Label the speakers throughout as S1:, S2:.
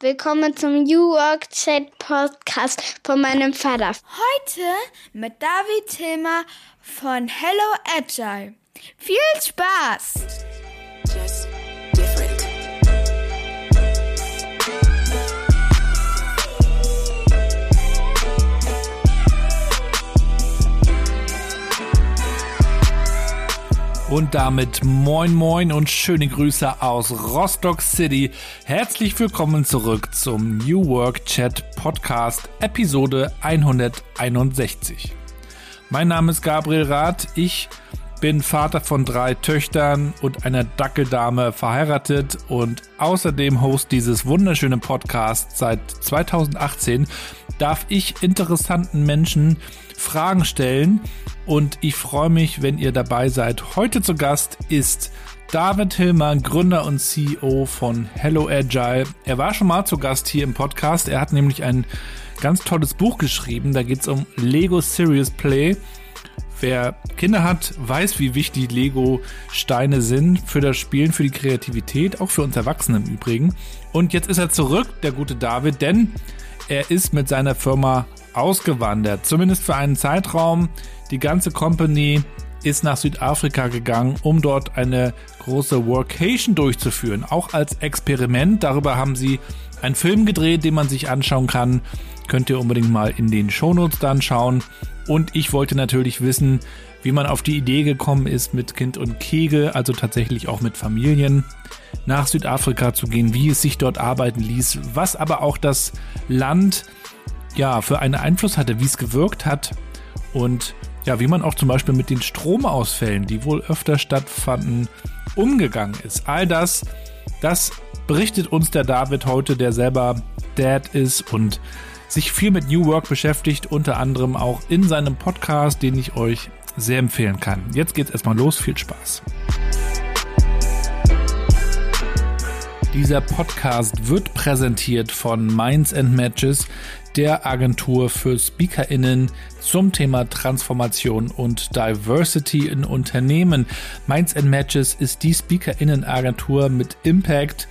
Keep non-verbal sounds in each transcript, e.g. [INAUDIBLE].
S1: Willkommen zum New Work Chat Podcast von meinem Vater.
S2: Heute mit David Thema von Hello Agile. Viel Spaß! Just
S3: Und damit moin moin und schöne Grüße aus Rostock City. Herzlich willkommen zurück zum New Work Chat Podcast Episode 161. Mein Name ist Gabriel Rath. Ich bin Vater von drei Töchtern und einer Dackeldame verheiratet und außerdem Host dieses wunderschönen Podcasts seit 2018 darf ich interessanten Menschen Fragen stellen und ich freue mich, wenn ihr dabei seid. Heute zu Gast ist David Hillmann, Gründer und CEO von Hello Agile. Er war schon mal zu Gast hier im Podcast. Er hat nämlich ein ganz tolles Buch geschrieben. Da geht es um Lego Serious Play. Wer Kinder hat, weiß, wie wichtig Lego-Steine sind für das Spielen, für die Kreativität, auch für uns Erwachsene im Übrigen. Und jetzt ist er zurück, der gute David, denn er ist mit seiner Firma ausgewandert, zumindest für einen Zeitraum. Die ganze Company ist nach Südafrika gegangen, um dort eine große Workation durchzuführen, auch als Experiment. Darüber haben sie einen Film gedreht, den man sich anschauen kann. Könnt ihr unbedingt mal in den Shownotes dann schauen. Und ich wollte natürlich wissen, wie man auf die Idee gekommen ist, mit Kind und Kegel, also tatsächlich auch mit Familien, nach Südafrika zu gehen, wie es sich dort arbeiten ließ, was aber auch das Land ja, für einen Einfluss hatte, wie es gewirkt hat und ja, wie man auch zum Beispiel mit den Stromausfällen, die wohl öfter stattfanden, umgegangen ist. All das, das berichtet uns der David heute, der selber Dad ist und sich viel mit New Work beschäftigt, unter anderem auch in seinem Podcast, den ich euch sehr empfehlen kann. Jetzt geht's erstmal los, viel Spaß. Dieser Podcast wird präsentiert von Minds and Matches, der Agentur für SpeakerInnen zum Thema Transformation und Diversity in Unternehmen. Minds and Matches ist die SpeakerInnen-Agentur mit Impact.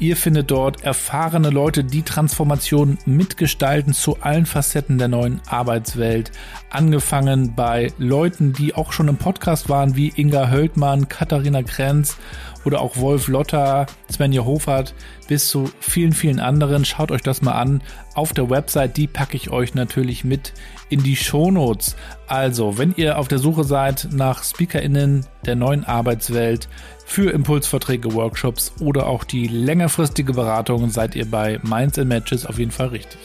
S3: Ihr findet dort erfahrene Leute, die Transformation mitgestalten zu allen Facetten der neuen Arbeitswelt. Angefangen bei Leuten, die auch schon im Podcast waren, wie Inga Höldmann, Katharina Krenz oder auch Wolf Lotter, Svenja Hofert bis zu vielen, vielen anderen. Schaut euch das mal an auf der Website. Die packe ich euch natürlich mit in die Shownotes. Also, wenn ihr auf der Suche seid nach SpeakerInnen der neuen Arbeitswelt für Impulsverträge, Workshops oder auch die längerfristige Beratung, seid ihr bei Minds and Matches auf jeden Fall richtig.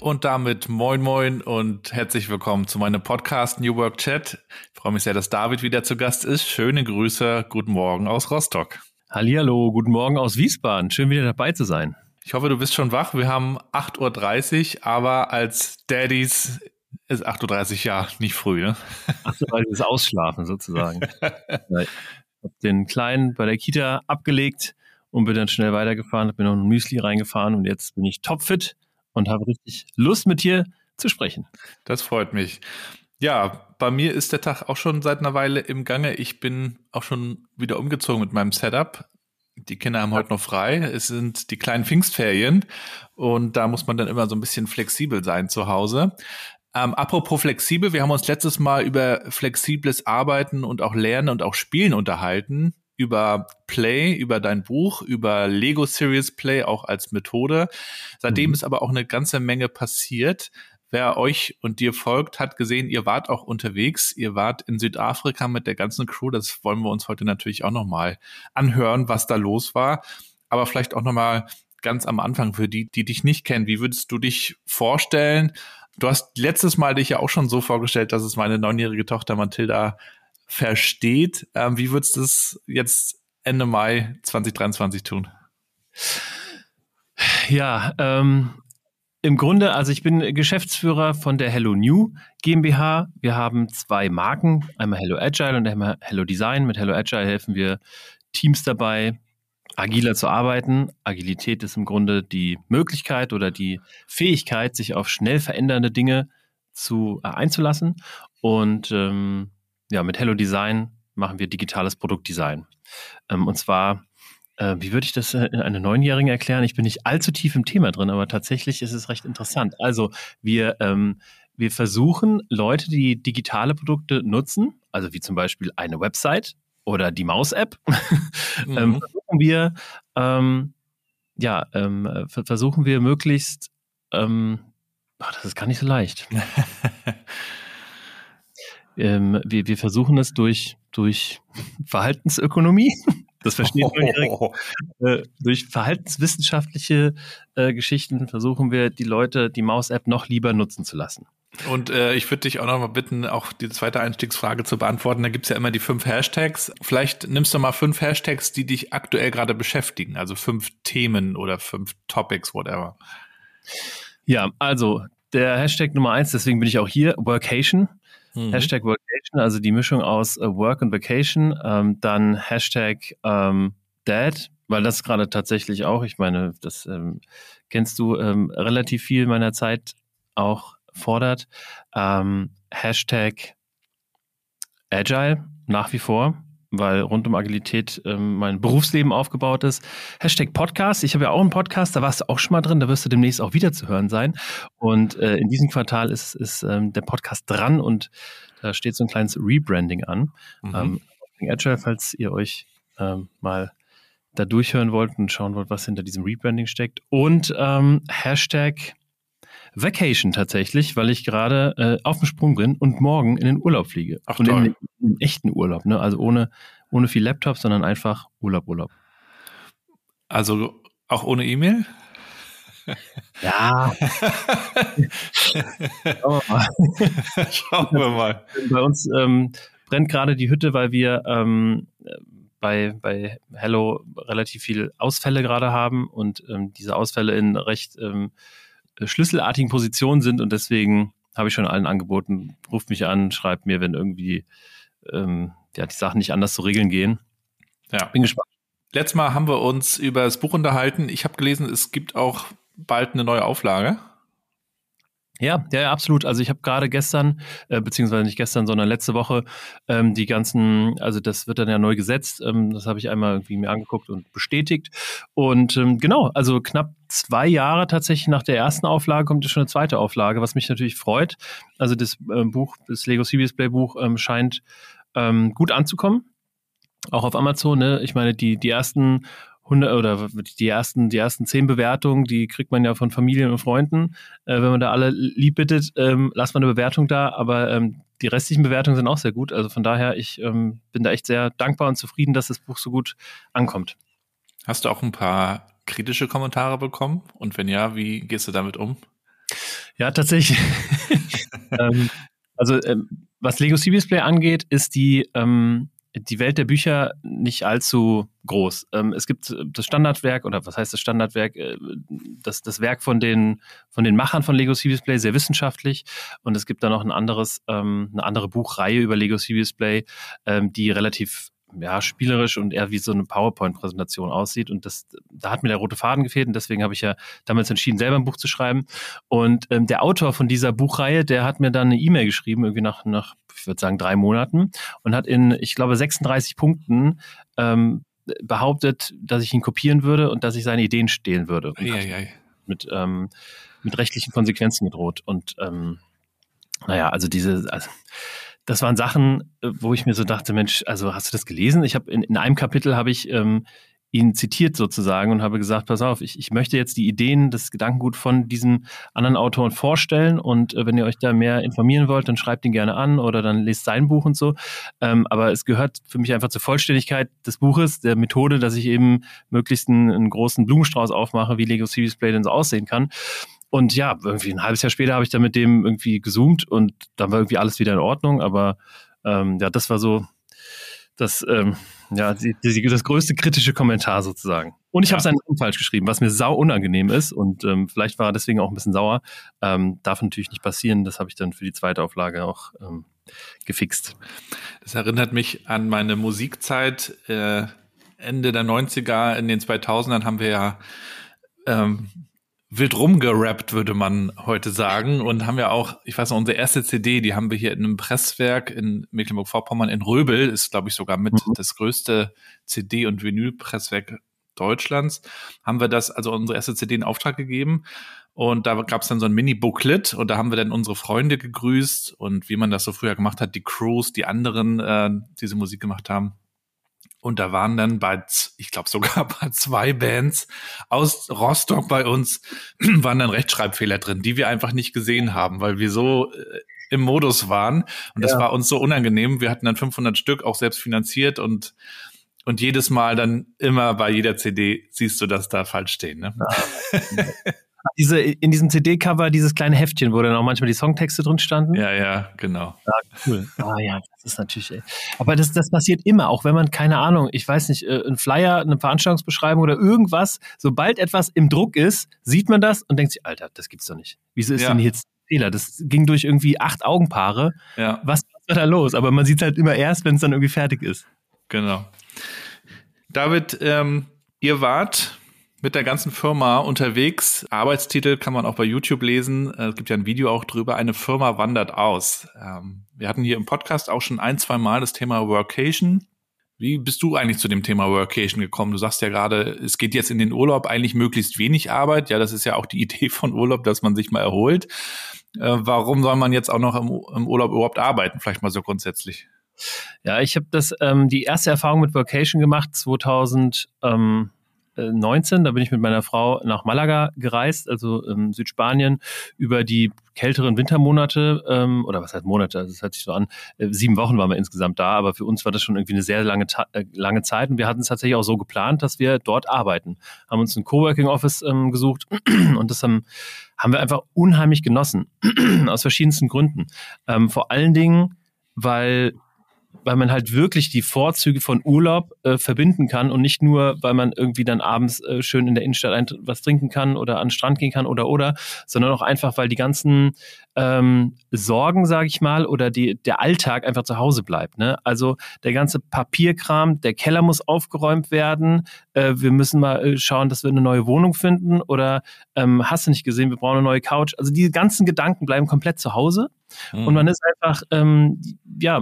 S3: Und damit moin moin und herzlich willkommen zu meinem Podcast New Work Chat. Ich freue mich sehr, dass David wieder zu Gast ist. Schöne Grüße, guten Morgen aus Rostock.
S4: Hallo, guten Morgen aus Wiesbaden. Schön wieder dabei zu sein.
S3: Ich hoffe, du bist schon wach. Wir haben 8.30 Uhr, aber als Daddies ist 8.30 Uhr ja nicht früh, ne? [LAUGHS]
S4: 8.30 Uhr ist Ausschlafen sozusagen. [LAUGHS] ich habe den Kleinen bei der Kita abgelegt und bin dann schnell weitergefahren, habe mir noch ein Müsli reingefahren und jetzt bin ich topfit und habe richtig Lust mit dir zu sprechen.
S3: Das freut mich. Ja, bei mir ist der Tag auch schon seit einer Weile im Gange. Ich bin auch schon wieder umgezogen mit meinem Setup. Die Kinder haben heute noch frei. Es sind die kleinen Pfingstferien und da muss man dann immer so ein bisschen flexibel sein zu Hause. Ähm, apropos flexibel, wir haben uns letztes Mal über flexibles Arbeiten und auch Lernen und auch Spielen unterhalten über Play, über dein Buch, über Lego Serious Play auch als Methode. Seitdem mhm. ist aber auch eine ganze Menge passiert. Wer euch und dir folgt, hat gesehen, ihr wart auch unterwegs. Ihr wart in Südafrika mit der ganzen Crew. Das wollen wir uns heute natürlich auch nochmal anhören, was da los war. Aber vielleicht auch nochmal ganz am Anfang für die, die dich nicht kennen. Wie würdest du dich vorstellen? Du hast letztes Mal dich ja auch schon so vorgestellt, dass es meine neunjährige Tochter Mathilda versteht. Ähm, wie würdest du es jetzt Ende Mai 2023 tun?
S4: Ja, ähm, im Grunde, also ich bin Geschäftsführer von der Hello New GmbH. Wir haben zwei Marken, einmal Hello Agile und einmal Hello Design. Mit Hello Agile helfen wir Teams dabei, agiler zu arbeiten. Agilität ist im Grunde die Möglichkeit oder die Fähigkeit, sich auf schnell verändernde Dinge zu äh, einzulassen. Und ähm, ja, mit Hello Design machen wir digitales Produktdesign. Ähm, und zwar äh, wie würde ich das äh, in einer Neunjährigen erklären? Ich bin nicht allzu tief im Thema drin, aber tatsächlich ist es recht interessant. Also wir, ähm, wir versuchen Leute, die digitale Produkte nutzen, also wie zum Beispiel eine Website oder die Maus-App, [LAUGHS] ähm, mhm. ähm, versuchen wir, ähm, ja, ähm, versuchen wir möglichst, ach, das ist gar nicht so leicht. [LAUGHS] ähm, wir, wir versuchen es durch, durch Verhaltensökonomie, [LAUGHS] das versteht man direkt, oh. äh, durch verhaltenswissenschaftliche äh, Geschichten versuchen wir die Leute die Maus-App noch lieber nutzen zu lassen.
S3: Und äh, ich würde dich auch noch mal bitten, auch die zweite Einstiegsfrage zu beantworten. Da gibt's ja immer die fünf Hashtags. Vielleicht nimmst du mal fünf Hashtags, die dich aktuell gerade beschäftigen. Also fünf Themen oder fünf Topics, whatever.
S4: Ja, also der Hashtag Nummer eins, deswegen bin ich auch hier, Workation. Mhm. Hashtag Workation, also die Mischung aus äh, Work und Vacation. Ähm, dann Hashtag ähm, Dad, weil das gerade tatsächlich auch, ich meine, das ähm, kennst du ähm, relativ viel meiner Zeit auch fordert. Ähm, Hashtag Agile nach wie vor, weil rund um Agilität ähm, mein Berufsleben aufgebaut ist. Hashtag Podcast. Ich habe ja auch einen Podcast, da warst du auch schon mal drin, da wirst du demnächst auch wieder zu hören sein. Und äh, in diesem Quartal ist, ist ähm, der Podcast dran und da steht so ein kleines Rebranding an. Mhm. Ähm, Agile, falls ihr euch ähm, mal da durchhören wollt und schauen wollt, was hinter diesem Rebranding steckt. Und ähm, Hashtag Vacation tatsächlich, weil ich gerade äh, auf dem Sprung bin und morgen in den Urlaub fliege.
S3: Ach,
S4: und
S3: toll.
S4: in, in den echten Urlaub, ne? Also ohne, ohne viel Laptop, sondern einfach Urlaub, Urlaub.
S3: Also auch ohne E-Mail?
S4: Ja. [LAUGHS]
S3: Schauen wir mal. Schauen wir mal.
S4: Bei uns ähm, brennt gerade die Hütte, weil wir ähm, bei, bei Hello relativ viele Ausfälle gerade haben und ähm, diese Ausfälle in recht ähm, schlüsselartigen Positionen sind und deswegen habe ich schon allen angeboten, ruft mich an, schreibt mir, wenn irgendwie ähm, ja, die Sachen nicht anders zu regeln gehen.
S3: Ja. Bin gespannt. Letztes Mal haben wir uns über das Buch unterhalten. Ich habe gelesen, es gibt auch bald eine neue Auflage.
S4: Ja, ja, absolut. Also ich habe gerade gestern, äh, beziehungsweise nicht gestern, sondern letzte Woche ähm, die ganzen, also das wird dann ja neu gesetzt. Ähm, das habe ich einmal irgendwie mir angeguckt und bestätigt. Und ähm, genau, also knapp zwei Jahre tatsächlich nach der ersten Auflage kommt jetzt schon eine zweite Auflage, was mich natürlich freut. Also das äh, Buch, das Lego Serious Play Buch ähm, scheint ähm, gut anzukommen. Auch auf Amazon, ne? Ich meine, die, die ersten 100 oder die ersten, die ersten zehn Bewertungen, die kriegt man ja von Familien und Freunden. Äh, wenn man da alle lieb bittet, ähm, lasst man eine Bewertung da, aber ähm, die restlichen Bewertungen sind auch sehr gut. Also von daher, ich ähm, bin da echt sehr dankbar und zufrieden, dass das Buch so gut ankommt.
S3: Hast du auch ein paar kritische Kommentare bekommen? Und wenn ja, wie gehst du damit um?
S4: Ja, tatsächlich. [LAUGHS] [LAUGHS] ähm, also ähm, was Lego Serious Play angeht, ist die ähm, die Welt der Bücher nicht allzu groß. Ähm, es gibt das Standardwerk, oder was heißt das Standardwerk? Äh, das, das Werk von den, von den Machern von Lego Serious Play, sehr wissenschaftlich. Und es gibt da noch ein anderes, ähm, eine andere Buchreihe über Lego Serious Play, ähm, die relativ ja, spielerisch und eher wie so eine PowerPoint-Präsentation aussieht. Und das, da hat mir der rote Faden gefehlt und deswegen habe ich ja damals entschieden, selber ein Buch zu schreiben. Und ähm, der Autor von dieser Buchreihe, der hat mir dann eine E-Mail geschrieben, irgendwie nach, nach, ich würde sagen, drei Monaten und hat in, ich glaube, 36 Punkten ähm, behauptet, dass ich ihn kopieren würde und dass ich seine Ideen stehlen würde.
S3: Ei, ei, ei.
S4: Mit, ähm, mit rechtlichen Konsequenzen gedroht. Und ähm, naja, also diese, also, das waren Sachen, äh, wo ich mir so dachte, Mensch, also hast du das gelesen? Ich habe in, in einem Kapitel habe ich ähm, ihn zitiert sozusagen und habe gesagt, pass auf, ich, ich möchte jetzt die Ideen, das Gedankengut von diesen anderen Autoren vorstellen und äh, wenn ihr euch da mehr informieren wollt, dann schreibt ihn gerne an oder dann lest sein Buch und so. Ähm, aber es gehört für mich einfach zur Vollständigkeit des Buches, der Methode, dass ich eben möglichst einen, einen großen Blumenstrauß aufmache, wie Lego Series Play denn so aussehen kann. Und ja, irgendwie ein halbes Jahr später habe ich dann mit dem irgendwie gezoomt und dann war irgendwie alles wieder in Ordnung. Aber ähm, ja, das war so das, ähm, ja, die, die, das größte kritische Kommentar sozusagen. Und ich ja. habe seinen Namen falsch geschrieben, was mir sau unangenehm ist. Und ähm, vielleicht war er deswegen auch ein bisschen sauer. Ähm, darf natürlich nicht passieren. Das habe ich dann für die zweite Auflage auch ähm, gefixt.
S3: Das erinnert mich an meine Musikzeit. Äh, Ende der 90er, in den 2000ern haben wir ja ähm, wild rumgerappt, würde man heute sagen. Und haben ja auch, ich weiß noch, unsere erste CD, die haben wir hier in einem Presswerk in Mecklenburg-Vorpommern in Röbel, ist, glaube ich, sogar mit mhm. das größte CD- und Vinylpresswerk Deutschlands, haben wir das, also unsere erste CD in Auftrag gegeben. Und da gab es dann so ein Mini-Booklet und da haben wir dann unsere Freunde gegrüßt und wie man das so früher gemacht hat, die Crews, die anderen, äh, diese Musik gemacht haben. Und da waren dann bei, ich glaube sogar [LAUGHS] bei zwei Bands aus Rostock bei uns, [CLEARS THROAT] waren dann Rechtschreibfehler drin, die wir einfach nicht gesehen haben, weil wir so äh, im Modus waren. Und das ja. war uns so unangenehm. Wir hatten dann 500 Stück auch selbst finanziert und und jedes Mal dann immer bei jeder CD siehst du das da falsch stehen. Ne? Ja. [LAUGHS]
S4: Diese, in diesem CD-Cover dieses kleine Heftchen, wo dann auch manchmal die Songtexte drin standen.
S3: Ja, ja, genau.
S4: Ja, cool. Ah ja, das ist natürlich, ey. Aber das, das passiert immer, auch wenn man, keine Ahnung, ich weiß nicht, äh, ein Flyer, eine Veranstaltungsbeschreibung oder irgendwas, sobald etwas im Druck ist, sieht man das und denkt sich, Alter, das gibt's doch nicht. Wieso ist ja. denn jetzt Fehler? Das ging durch irgendwie acht Augenpaare. Ja. Was war da los? Aber man sieht halt immer erst, wenn es dann irgendwie fertig ist.
S3: Genau. David, ähm, ihr wart mit der ganzen Firma unterwegs. Arbeitstitel kann man auch bei YouTube lesen. Äh, es gibt ja ein Video auch drüber. Eine Firma wandert aus. Ähm, wir hatten hier im Podcast auch schon ein, zwei Mal das Thema Workation. Wie bist du eigentlich zu dem Thema Workation gekommen? Du sagst ja gerade, es geht jetzt in den Urlaub eigentlich möglichst wenig Arbeit. Ja, das ist ja auch die [LAUGHS] Idee von Urlaub, dass man sich mal erholt. Äh, warum soll man jetzt auch noch im, Urlaub überhaupt arbeiten? Vielleicht mal so grundsätzlich.
S4: Ja, ich habe das ähm, die erste Erfahrung mit Workation gemacht 2000. Ähm 19, da bin ich mit meiner Frau nach Malaga gereist, also ähm, Südspanien, über die kälteren Wintermonate, ähm, oder was heißt Monate, also das hört sich so an, äh, sieben Wochen waren wir insgesamt da, aber für uns war das schon irgendwie eine sehr lange, äh, lange Zeit und wir hatten es tatsächlich auch so geplant, dass wir dort arbeiten. Haben uns ein Coworking Office ähm, gesucht [CLEARS THROAT] und das haben, haben wir einfach unheimlich genossen, [CLEARS THROAT] aus verschiedensten Gründen. Ähm, vor allen Dingen, weil weil man halt wirklich die Vorzüge von Urlaub äh, verbinden kann und nicht nur, weil man irgendwie dann abends äh, schön in der Innenstadt ein, was trinken kann oder an den Strand gehen kann oder oder, sondern auch einfach, weil die ganzen ähm, Sorgen, sage ich mal, oder die, der Alltag einfach zu Hause bleibt. Ne? Also der ganze Papierkram, der Keller muss aufgeräumt werden, äh, wir müssen mal äh, schauen, dass wir eine neue Wohnung finden oder ähm, hast du nicht gesehen, wir brauchen eine neue Couch. Also die ganzen Gedanken bleiben komplett zu Hause mhm. und man ist einfach ähm, ja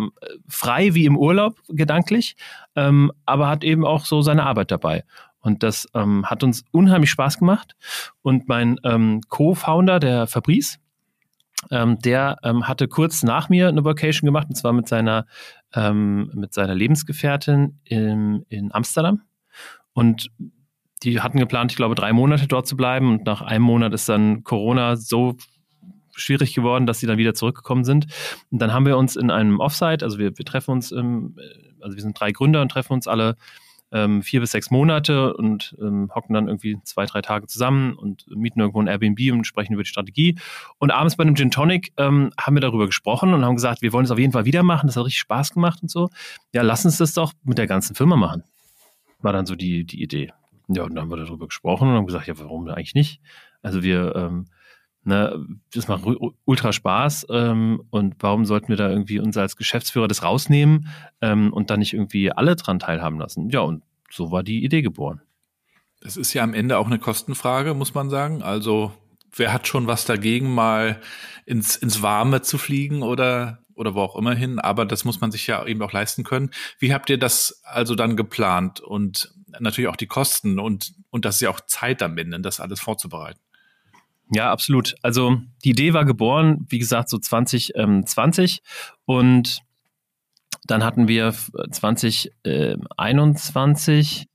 S4: frei wie im Urlaub gedanklich, ähm, aber hat eben auch so seine Arbeit dabei. Und das ähm, hat uns unheimlich Spaß gemacht. Und mein ähm, Co-Founder, der Fabrice, ähm, der ähm, hatte kurz nach mir eine Vacation gemacht, und zwar mit seiner, ähm, mit seiner Lebensgefährtin in, in Amsterdam. Und die hatten geplant, ich glaube, drei Monate dort zu bleiben. Und nach einem Monat ist dann Corona so schwierig geworden, dass sie dann wieder zurückgekommen sind. Und dann haben wir uns in einem Offsite, also wir, wir treffen uns, im, also wir sind drei Gründer und treffen uns alle ähm, vier bis sechs Monate und ähm, hocken dann irgendwie zwei, drei Tage zusammen und mieten irgendwo ein Airbnb und sprechen über die Strategie. Und abends bei einem Gin Tonic ähm, haben wir darüber gesprochen und haben gesagt, wir wollen es auf jeden Fall wieder machen. Das hat richtig Spaß gemacht und so. Ja, lass uns das doch mit der ganzen Firma machen. War dann so die, die Idee. Ja, und dann haben wir darüber gesprochen und haben gesagt, ja, warum eigentlich nicht? Also wir ähm, Ne, das macht ultra Spaß ähm, und warum sollten wir da irgendwie uns als Geschäftsführer das rausnehmen ähm, und dann nicht irgendwie alle dran teilhaben lassen? Ja, und so war die Idee geboren.
S3: Das ist ja am Ende auch eine Kostenfrage, muss man sagen. Also wer hat schon was dagegen, mal ins, ins Warme zu fliegen oder, oder wo auch immer hin? Aber das muss man sich ja eben auch leisten können. Wie habt ihr das also dann geplant und natürlich auch die Kosten und, und das ist ja auch Zeit am Ende, das alles vorzubereiten?
S4: Ja, absolut. Also die Idee war geboren, wie gesagt, so 2020 und dann hatten wir 2021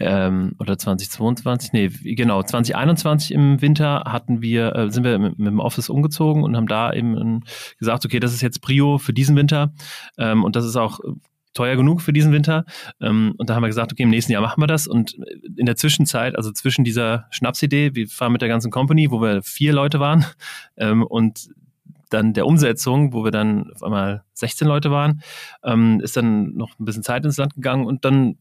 S4: ähm, oder 2022, nee, genau, 2021 im Winter hatten wir, äh, sind wir mit, mit, dem Office umgezogen und haben da eben gesagt, okay, das ist jetzt Prio für diesen Winter ähm, und das ist auch teuer genug für diesen Winter. Ähm, und da haben wir gesagt, okay, im nächsten Jahr machen wir das. Und in der Zwischenzeit, also zwischen dieser Schnapsidee, wir fahren mit der ganzen Company, wo wir vier Leute waren, [LAUGHS] ähm, und dann der Umsetzung, wo wir dann auf einmal 16 Leute waren, ähm, ist dann noch ein bisschen Zeit ins Land gegangen und dann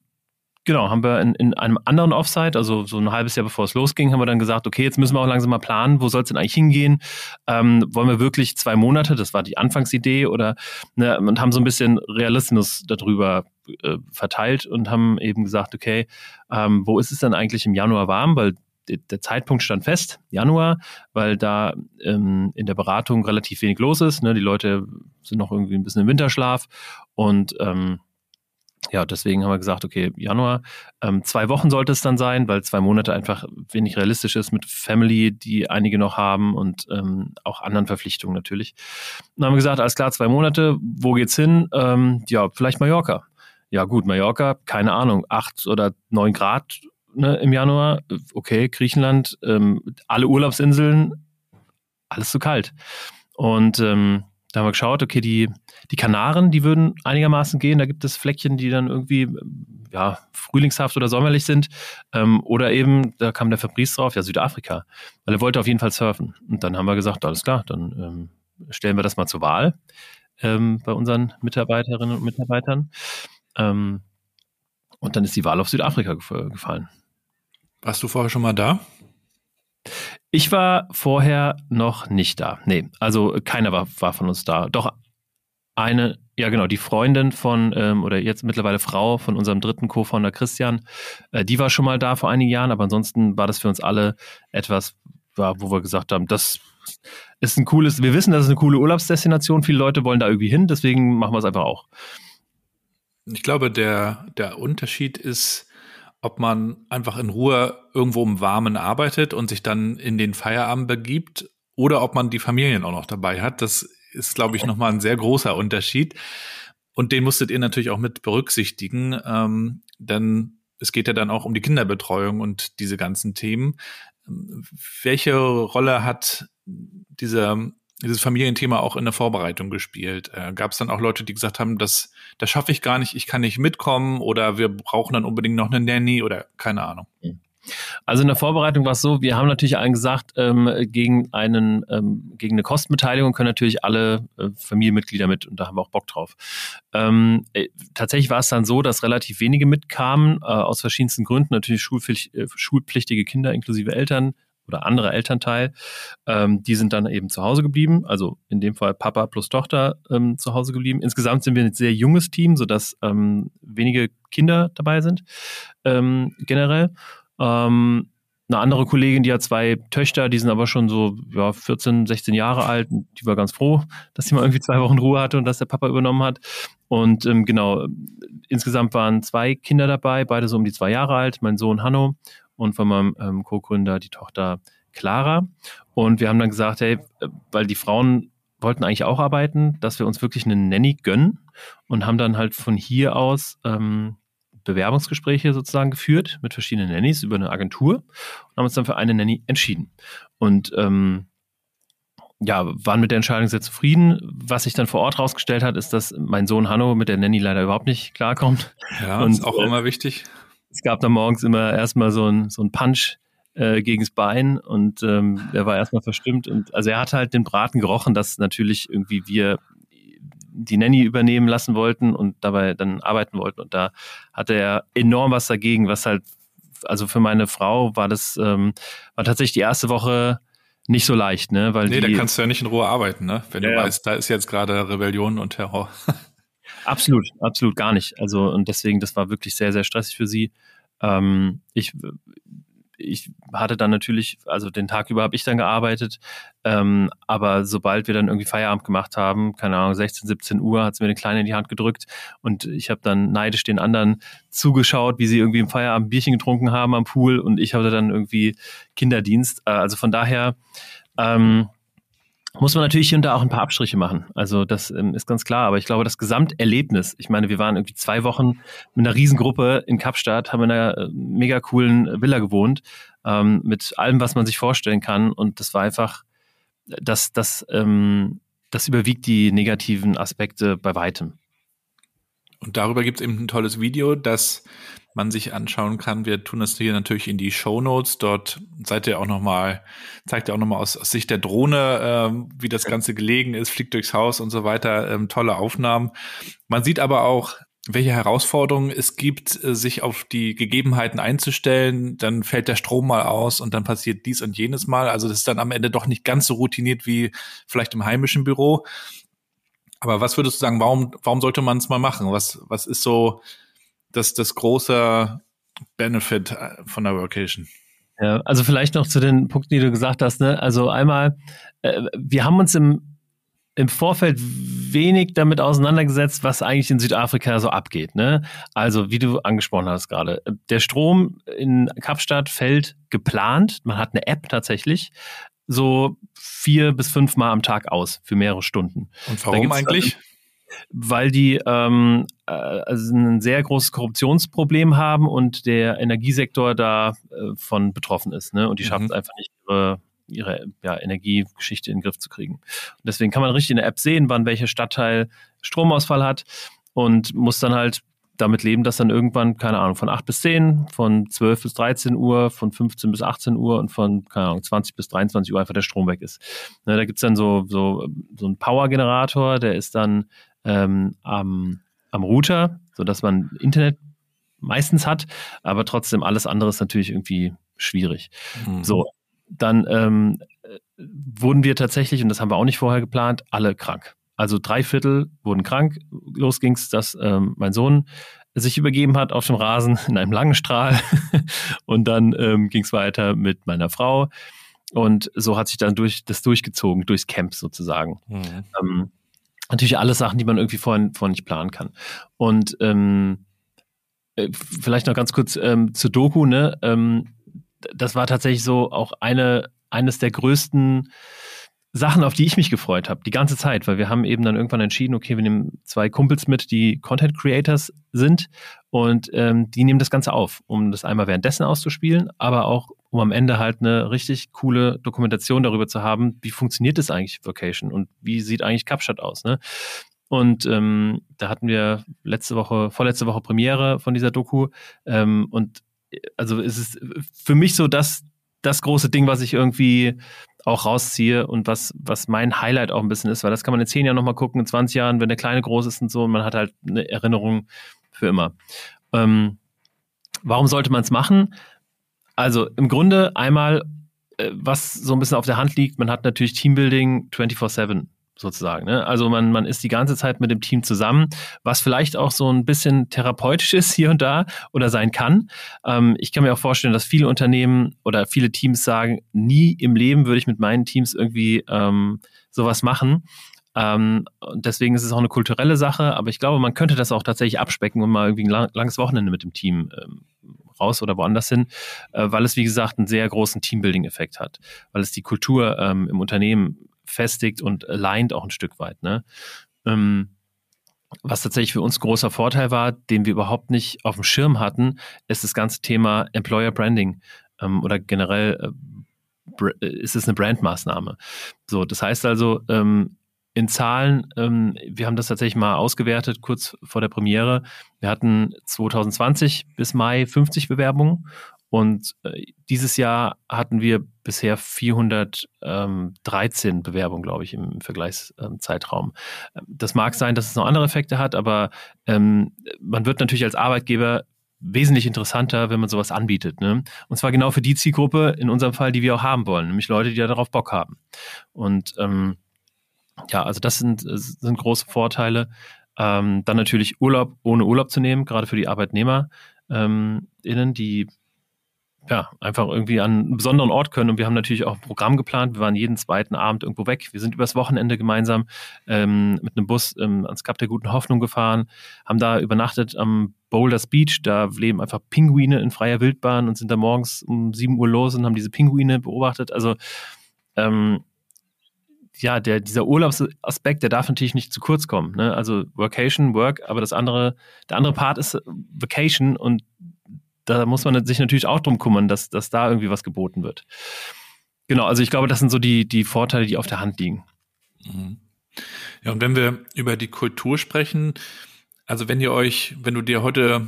S4: Genau, haben wir in, in einem anderen Offsite, also so ein halbes Jahr bevor es losging, haben wir dann gesagt, okay, jetzt müssen wir auch langsam mal planen, wo soll es denn eigentlich hingehen? Ähm, wollen wir wirklich zwei Monate, das war die Anfangsidee, oder ne, und haben so ein bisschen Realismus darüber äh, verteilt und haben eben gesagt, okay, ähm, wo ist es denn eigentlich im Januar warm? Weil der Zeitpunkt stand fest, Januar, weil da ähm, in der Beratung relativ wenig los ist. Ne? Die Leute sind noch irgendwie ein bisschen im Winterschlaf und ähm, ja, deswegen haben wir gesagt, okay, Januar, ähm, zwei Wochen sollte es dann sein, weil zwei Monate einfach wenig realistisch ist mit Family, die einige noch haben und ähm, auch anderen Verpflichtungen natürlich. Dann haben wir gesagt, alles klar, zwei Monate, wo geht's hin? Ähm, ja, vielleicht Mallorca. Ja, gut, Mallorca, keine Ahnung, acht oder neun Grad ne, im Januar. Okay, Griechenland, ähm, alle Urlaubsinseln, alles zu kalt. Und ähm, da haben wir geschaut, okay, die, die Kanaren, die würden einigermaßen gehen. Da gibt es Fleckchen, die dann irgendwie ja, frühlingshaft oder sommerlich sind. Ähm, oder eben, da kam der Fabrice drauf, ja, Südafrika. Weil er wollte auf jeden Fall surfen. Und dann haben wir gesagt, alles klar, dann ähm, stellen wir das mal zur Wahl ähm, bei unseren Mitarbeiterinnen und Mitarbeitern. Ähm, und dann ist die Wahl auf Südafrika gefallen.
S3: Warst du vorher schon mal da?
S4: Ich war vorher noch nicht da. Nee, also keiner war, war von uns da. Doch eine, ja genau, die Freundin von, ähm, oder jetzt mittlerweile Frau von unserem dritten Co-Founder Christian, äh, die war schon mal da vor einigen Jahren, aber ansonsten war das für uns alle etwas, war, wo wir gesagt haben, das ist ein cooles, wir wissen, das ist eine coole Urlaubsdestination, viele Leute wollen da irgendwie hin, deswegen machen wir es einfach auch.
S3: Ich glaube, der, der Unterschied ist, ob man einfach in Ruhe irgendwo im Warmen arbeitet und sich dann in den Feierabend begibt oder ob man die Familien auch noch dabei hat. Das ist, glaube ich, nochmal ein sehr großer Unterschied. Und den musstet ihr natürlich auch mit berücksichtigen, ähm, denn es geht ja dann auch um die Kinderbetreuung und diese ganzen Themen. Welche Rolle hat dieser dieses Familienthema auch in der Vorbereitung gespielt? Äh, Gab es dann auch Leute, die gesagt haben, das, das schaffe ich gar nicht, ich kann nicht mitkommen oder wir brauchen dann unbedingt noch eine Nanny oder keine Ahnung?
S4: Also in der Vorbereitung war es so, wir haben natürlich allen gesagt, ähm, gegen einen, ähm, gegen eine Kostenbeteiligung können natürlich alle äh, Familienmitglieder mit und da haben wir auch Bock drauf. Ähm, äh, tatsächlich war es dann so, dass relativ wenige mitkamen, äh, aus verschiedensten Gründen, natürlich schulpflicht, äh, schulpflichtige Kinder inklusive Eltern, oder andere Elternteil, ähm, die sind dann eben zu Hause geblieben. Also in dem Fall Papa plus Tochter ähm, zu Hause geblieben. Insgesamt sind wir ein sehr junges Team, sodass ähm, wenige Kinder dabei sind ähm, generell. Ähm, eine andere Kollegin, die hat zwei Töchter, die sind aber schon so ja, 14, 16 Jahre alt. Die war ganz froh, dass sie mal irgendwie zwei Wochen Ruhe hatte und dass der Papa übernommen hat. Und ähm, genau, insgesamt waren zwei Kinder dabei, beide so um die zwei Jahre alt, mein Sohn Hanno und von meinem ähm, Co-Gründer die Tochter Clara. Und wir haben dann gesagt, hey, weil die Frauen wollten eigentlich auch arbeiten, dass wir uns wirklich eine Nanny gönnen und haben dann halt von hier aus ähm, Bewerbungsgespräche sozusagen geführt mit verschiedenen Nannies über eine Agentur und haben uns dann für eine Nanny entschieden. Und ähm, ja, waren mit der Entscheidung sehr zufrieden. Was sich dann vor Ort rausgestellt hat, ist, dass mein Sohn Hanno mit der Nanny leider überhaupt nicht klarkommt.
S3: Ja, und, ist auch äh, immer wichtig
S4: es gab dann morgens immer erstmal so ein, so ein Punch äh, gegens Bein und ähm, er war erstmal verstimmt. Und also er hat halt den Braten gerochen, dass natürlich irgendwie wir die Nanny übernehmen lassen wollten und dabei dann arbeiten wollten. Und da hatte er enorm was dagegen, was halt, also für meine Frau war das, ähm, war tatsächlich die erste Woche nicht so leicht, ne?
S3: Weil nee, die, da kannst du ja nicht in Ruhe arbeiten, ne? Wenn ja, du weißt, da ist jetzt gerade Rebellion und Terror. [LAUGHS]
S4: Absolut, absolut gar nicht. Also und deswegen, das war wirklich sehr, sehr stressig für sie. Ähm, ich, ich hatte dann natürlich, also den Tag über habe ich dann gearbeitet, ähm, aber sobald wir dann irgendwie Feierabend gemacht haben, keine Ahnung, 16, 17 Uhr, hat sie mir eine Kleine in die Hand gedrückt und ich habe dann neidisch den anderen zugeschaut, wie sie irgendwie im Feierabend Bierchen getrunken haben am Pool und ich hatte dann irgendwie Kinderdienst. Äh, also von daher ähm, muss man natürlich hier und da auch ein paar Abstriche machen. Also das ähm, ist ganz klar. Aber ich glaube, das Gesamterlebnis, ich meine, wir waren irgendwie zwei Wochen mit einer Riesengruppe in Kapstadt, haben in einer äh, mega coolen Villa gewohnt, ähm, mit allem, was man sich vorstellen kann. Und das war einfach, das, das, ähm, das überwiegt die negativen Aspekte bei weitem.
S3: Und darüber gibt es eben ein tolles Video, das man sich anschauen kann. Wir tun das hier natürlich in die Show Notes. Dort seid ihr auch noch mal, zeigt ihr auch noch mal aus, aus Sicht der Drohne, ähm, wie das Ganze gelegen ist, fliegt durchs Haus und so weiter. Ähm, tolle Aufnahmen. Man sieht aber auch, welche Herausforderungen es gibt, äh, sich auf die Gegebenheiten einzustellen. Dann fällt der Strom mal aus und dann passiert dies und jenes mal. Also das ist dann am Ende doch nicht ganz so routiniert wie vielleicht im heimischen Büro. Aber was würdest du sagen, warum, warum sollte man es mal machen? Was, was ist so das, das große Benefit äh, von der Workation.
S4: Ja, also vielleicht noch zu den Punkten, die du gesagt hast. Ne? Also einmal, äh, wir haben uns im im Vorfeld wenig damit auseinandergesetzt, was eigentlich in Südafrika so abgeht. Ne? Also, wie du angesprochen hast gerade, der Strom in Kapstadt fällt geplant. Man hat eine App tatsächlich, so vier bis fünf Mal am Tag aus für mehrere Stunden.
S3: Und warum eigentlich?
S4: weil die ähm, äh, also ein sehr großes Korruptionsproblem haben und der Energiesektor da äh, von betroffen ist. Ne? Und die mhm. schaffen es einfach nicht, ihre, ihre ja, Energiegeschichte in den Griff zu kriegen. Und deswegen kann man richtig in der App sehen, wann welcher Stadtteil Stromausfall hat und muss dann halt damit leben, dass dann irgendwann, keine Ahnung, von 8 bis 10, von 12 bis 13 Uhr, von 15 bis 18 Uhr und von, keine Ahnung, 20 bis 23 Uhr einfach der Strom weg ist. Ne, da gibt's dann so, so, so einen Power-Generator, der ist dann ähm, am, am Router, sodass man Internet meistens hat, aber trotzdem alles andere ist natürlich irgendwie schwierig. Mhm. So, dann ähm, wurden wir tatsächlich, und das haben wir auch nicht vorher geplant, alle krank. Also drei Viertel wurden krank. Los ging's, dass ähm, mein Sohn sich übergeben hat auf dem Rasen in einem langen Strahl. [LAUGHS] und dann ähm, ging es weiter mit meiner Frau. Und so hat sich dann durch das durchgezogen, durchs Camp sozusagen. Mhm. Ähm, natürlich alles Sachen, die man irgendwie vorher, vorher nicht planen kann. Und ähm, äh, vielleicht noch ganz kurz ähm, zur Doku, ne? Ähm, das war tatsächlich so auch eine, eines der größten Sachen, auf die ich mich gefreut habe, die ganze Zeit, weil wir haben eben dann irgendwann entschieden, okay, wir nehmen zwei Kumpels mit, die Content Creators sind und ähm, die nehmen das Ganze auf, um das einmal währenddessen auszuspielen, aber auch um am Ende halt eine richtig coole Dokumentation darüber zu haben, wie funktioniert das eigentlich Vocation und wie sieht eigentlich Kapstadt aus, ne? Und ähm, da hatten wir letzte Woche, vorletzte Woche Premiere von dieser Doku. Ähm, und äh, also es ist für mich so das, das große Ding, was ich irgendwie auch rausziehe und was, was mein Highlight auch ein bisschen ist, weil das kann man in zehn Jahren nochmal gucken, in 20 Jahren, wenn der Kleine groß ist und so, und man hat halt eine Erinnerung für immer. Ähm, warum sollte man es machen? Also im Grunde einmal, äh, was so ein bisschen auf der Hand liegt, man hat natürlich Teambuilding 24-7 sozusagen. Ne? Also man, man ist die ganze Zeit mit dem Team zusammen, was vielleicht auch so ein bisschen therapeutisch [LAUGHS] ist hier und da oder sein kann. Ähm, ich kann mir auch vorstellen, dass viele Unternehmen oder viele Teams sagen, nie im Leben würde ich mit meinen Teams irgendwie ähm, sowas machen. Ähm, und deswegen ist es auch eine kulturelle Sache, aber ich glaube, man könnte das auch tatsächlich abspecken und mal irgendwie ein lang, langes Wochenende mit dem Team ähm, raus oder woanders hin, äh, weil es, wie gesagt, einen sehr großen Teambuilding-Effekt hat, weil es die Kultur ähm, im Unternehmen festigt und aligned auch ein Stück weit. Ne? Ähm, was tatsächlich für uns großer Vorteil war, den wir überhaupt nicht auf dem Schirm hatten, ist das ganze Thema Employer Branding ähm, oder generell äh, äh ist es eine Brandmaßnahme. So, das heißt also, ähm, in Zahlen, ähm, wir haben das tatsächlich mal ausgewertet, kurz vor der Premiere. Wir hatten 2020 bis Mai 50 Bewerbungen und äh, dieses Jahr hatten wir bisher 413 Bewerbungen, glaube ich, im Vergleichszeitraum. Ähm, das mag sein, dass es noch andere Effekte hat, aber ähm, man wird natürlich als Arbeitgeber wesentlich interessanter, wenn man sowas anbietet. Ne? Und zwar genau für die Zielgruppe, in unserem Fall, die wir auch haben wollen, nämlich Leute, die da darauf Bock haben. Und ähm, ja, also das sind, sind große Vorteile. Ähm, dann natürlich Urlaub ohne Urlaub zu nehmen, gerade für die Arbeitnehmer ähm, die ja, einfach irgendwie an einen besonderen Ort können. Und wir haben natürlich auch ein Programm geplant. Wir waren jeden zweiten Abend irgendwo weg. Wir sind übers Wochenende gemeinsam ähm, mit einem Bus ähm, ans Kap der Guten Hoffnung gefahren, haben da übernachtet am Boulders Beach. Da leben einfach Pinguine in freier Wildbahn und sind da morgens um 7 Uhr los und haben diese Pinguine beobachtet. Also ähm, ja, der, dieser Urlaubsaspekt, der darf natürlich nicht zu kurz kommen. Ne? Also Workation, Work, aber das andere, der andere Part ist Vacation und da muss man sich natürlich auch drum kümmern, dass, dass da irgendwie was geboten wird. Genau, also ich glaube, das sind so die, die Vorteile, die auf der Hand liegen.
S3: Mhm. Ja, und wenn wir über die Kultur sprechen, also wenn ihr euch, wenn du dir heute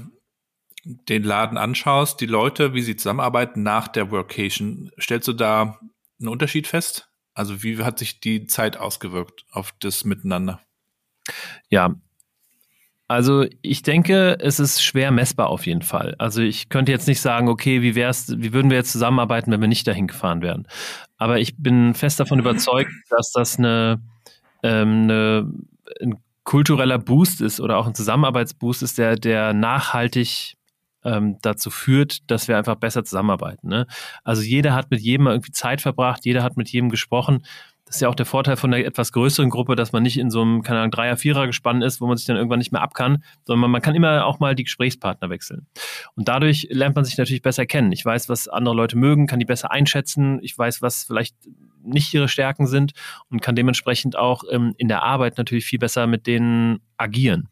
S3: den Laden anschaust, die Leute, wie sie zusammenarbeiten nach der Workation, stellst du da einen Unterschied fest? Also wie hat sich die Zeit ausgewirkt auf das Miteinander?
S4: Ja, also ich denke, es ist schwer messbar auf jeden Fall. Also ich könnte jetzt nicht sagen, okay, wie wär's, wie würden wir jetzt zusammenarbeiten, wenn wir nicht dahin gefahren wären. Aber ich bin fest davon überzeugt, dass das eine, ähm, eine ein kultureller Boost ist oder auch ein Zusammenarbeitsboost ist, der, der nachhaltig ähm, dazu führt, dass wir einfach besser zusammenarbeiten. Ne? Also jeder hat mit jedem irgendwie Zeit verbracht, jeder hat mit jedem gesprochen Das ist ja auch der Vorteil von einer etwas größeren Gruppe, dass man nicht in so einem, keine Ahnung, Dreier-, Vierer gespannt ist, wo man sich dann irgendwann nicht mehr ab kann, sondern man kann immer auch mal die Gesprächspartner wechseln. Und dadurch lernt man sich natürlich besser kennen. Ich weiß, was andere Leute mögen, kann die besser einschätzen. Ich weiß, was vielleicht nicht ihre Stärken sind und kann dementsprechend auch ähm, in der Arbeit natürlich viel besser mit denen agieren.